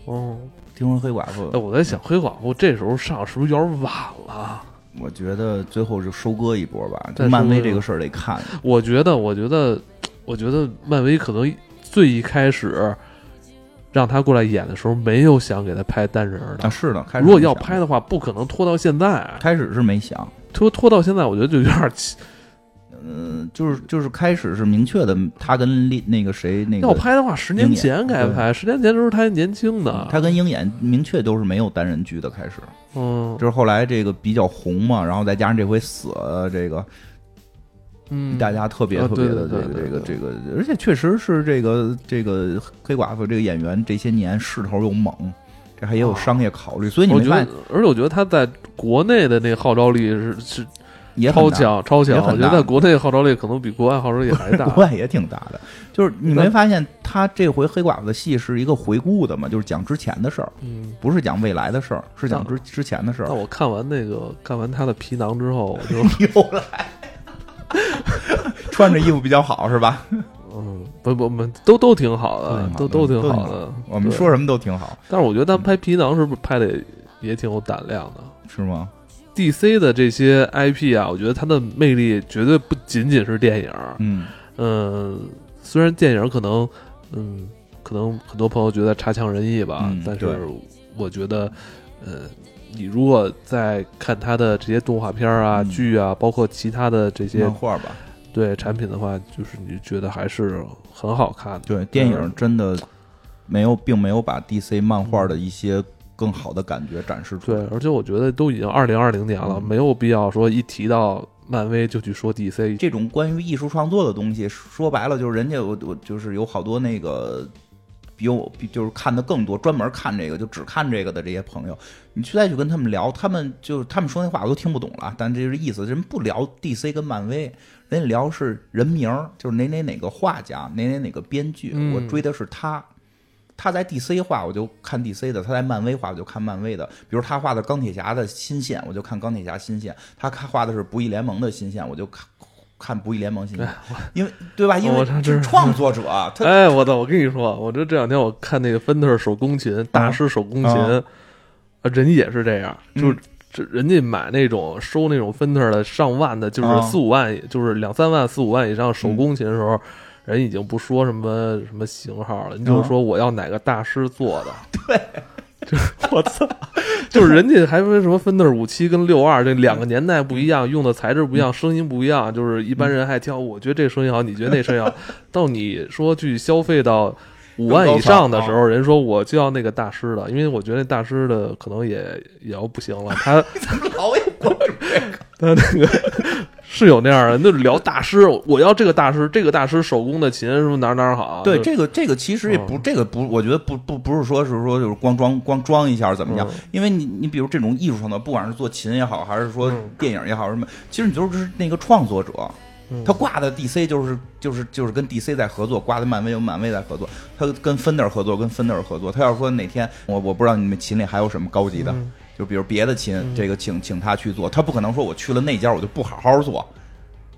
哦，听说黑寡妇哎，我在想，黑寡妇这时候上是不是有点晚了？我觉得最后就收割一波吧。再收割漫威这个事儿得看，我觉得，我觉得，我觉得漫威可能最一开始让他过来演的时候，没有想给他拍单人的啊，的。是的，开始如果要拍的话，不可能拖到现在，开始是没想，拖拖到现在，我觉得就有点奇。嗯，就是就是开始是明确的，他跟那那个谁那个要拍的话，十年前该拍，十年前的时候他还年轻呢。他跟鹰眼明确都是没有单人剧的开始，嗯就是后来这个比较红嘛，然后再加上这回死了，这个嗯，大家特别啊特别的对这个这个这个，而且确实是这个这个黑寡妇这个演员这些年势头又猛，这还也有啊商业考虑，所以你我觉得没发现，而且我觉得他在国内的那个号召力是是超也超强超强，我觉得在国内号召力可能比国外号召力还大。国外也挺大的，就是你没发现他这回黑寡妇的戏是一个回顾的嘛，就是讲之前的事儿，嗯，不是讲未来的事儿，是讲之之前的事儿。那我看完那个看完他的皮囊之后，我就 又来，穿着衣服比较好是吧？嗯，不不不，都都挺好的，都都挺挺好的。我们说什么都挺好，但是我觉得他拍皮囊是不是拍的也挺有胆量的是吗？？DC 的这些 IP 啊，我觉得它的魅力绝对不仅仅是电影。嗯，嗯，虽然电影可能，嗯，可能很多朋友觉得差强人意吧，嗯但是我觉得，呃，你如果在看它的这些动画片啊、嗯剧啊，包括其他的这些漫画吧。对产品的话，就是你觉得还是很好看的。对，电影真的没有，并没有把 DC 漫画的一些更好的感觉展示出来。对，而且我觉得都已经二零二零年了，嗯没有必要说一提到漫威就去说 DC。这种关于艺术创作的东西，说白了就是人家我我就是有好多那个比我比就是看的更多，专门看这个就只看这个的这些朋友，你去再去跟他们聊，他们就他们说那话我都听不懂了，但这是意思，人不聊 DC 跟漫威，人家聊是人名儿，就是哪哪哪个画家，哪哪哪个编剧，嗯我追的是他。他在 DC 画，我就看 DC 的；他在漫威画，我就看漫威的。比如他画的钢铁侠的新线，我就看钢铁侠新线；他看画的是不义联盟的新线，我就看看不义联盟新线。因为对吧？因为是创作者，他哎，我操！我跟你说，我这这两天我看那个芬特手工琴大师手工琴，啊呃人也是这样，嗯就人家买那种收那种芬特的上万的，就是啊四五万，就是两三万、四五万以上手工琴的时候。嗯人已经不说什么什么型号了，你就说我要哪个大师做的，对，就是我操，就是人家还分什么芬特五七跟六二这两个年代不一样，用的材质不一样，声音不一样，就是一般人还挑，我觉得这声音好，你觉得那声音好，到你说去消费到五万以上的时候，人说我就要那个大师的，因为我觉得那大师的可能也也要不行了，他 老也关注这个。他那个是有那样的，那聊大师，我要这个大师，这个大师手工的琴什么哪儿哪儿好，对，这个这个其实也不，这个不，我觉得不不不是说是说就是光装光装一下怎么样，嗯。因为你你比如这种艺术创作，不管是做琴也好，还是说嗯。电影也好，什么，其实你就是那个创作者，嗯。他挂的 DC 就是就是就是跟 DC 在合作，挂的漫威有漫威在合作，他跟 Fender 合作跟 Fender 合作，他要说哪天我我不知道你们琴里还有什么高级的，嗯就比如别的琴，嗯这个请请他去做，他不可能说我去了那家我就不好好做，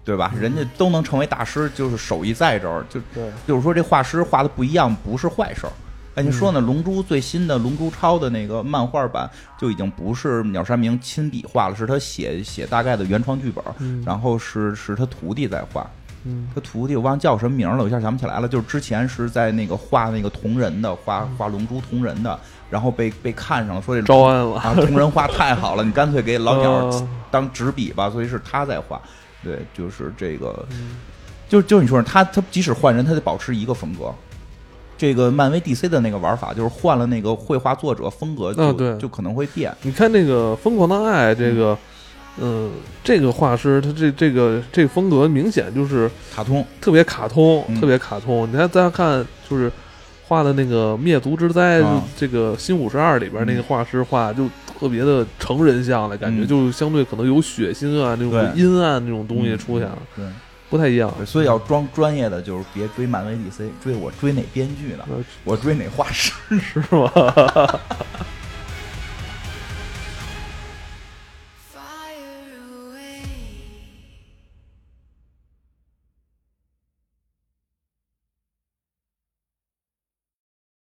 对吧？人家都能成为大师，就是手艺在这儿，就，就是说这画师画的不一样，不是坏事儿。哎，你说呢？《龙珠》最新的《龙珠超》的那个漫画版就已经不是鸟山明亲笔画了，是他写写大概的原创剧本，嗯然后是是他徒弟在画。嗯他徒弟我忘叫什么名了，我一下想不起来了。就是之前是在那个画那个同人的，画画龙珠同人的，然后被被看上了，说这招安了，啊同人画太好了，你干脆给老鸟呃当纸笔吧，所以是他在画。对，就是这个，嗯就就你说他他即使换人，他得保持一个风格。这个漫威 DC 的那个玩法，就是换了那个绘画作者风格就，就可能会变。你看那个《疯狂的爱》这个，嗯，这个画师他这这个这个风格明显就是卡通，特别卡通，嗯特别卡通。你看大家看就是画的那个灭族之灾，啊这个新五十二里边那个画师画就特别的成人像的感觉，嗯就相对可能有血腥啊那种阴暗那种东西出现了，对不太一样。所以要装专业的，就是别追漫威 DC，追我追哪编剧呢？呃我追哪画师？是吗？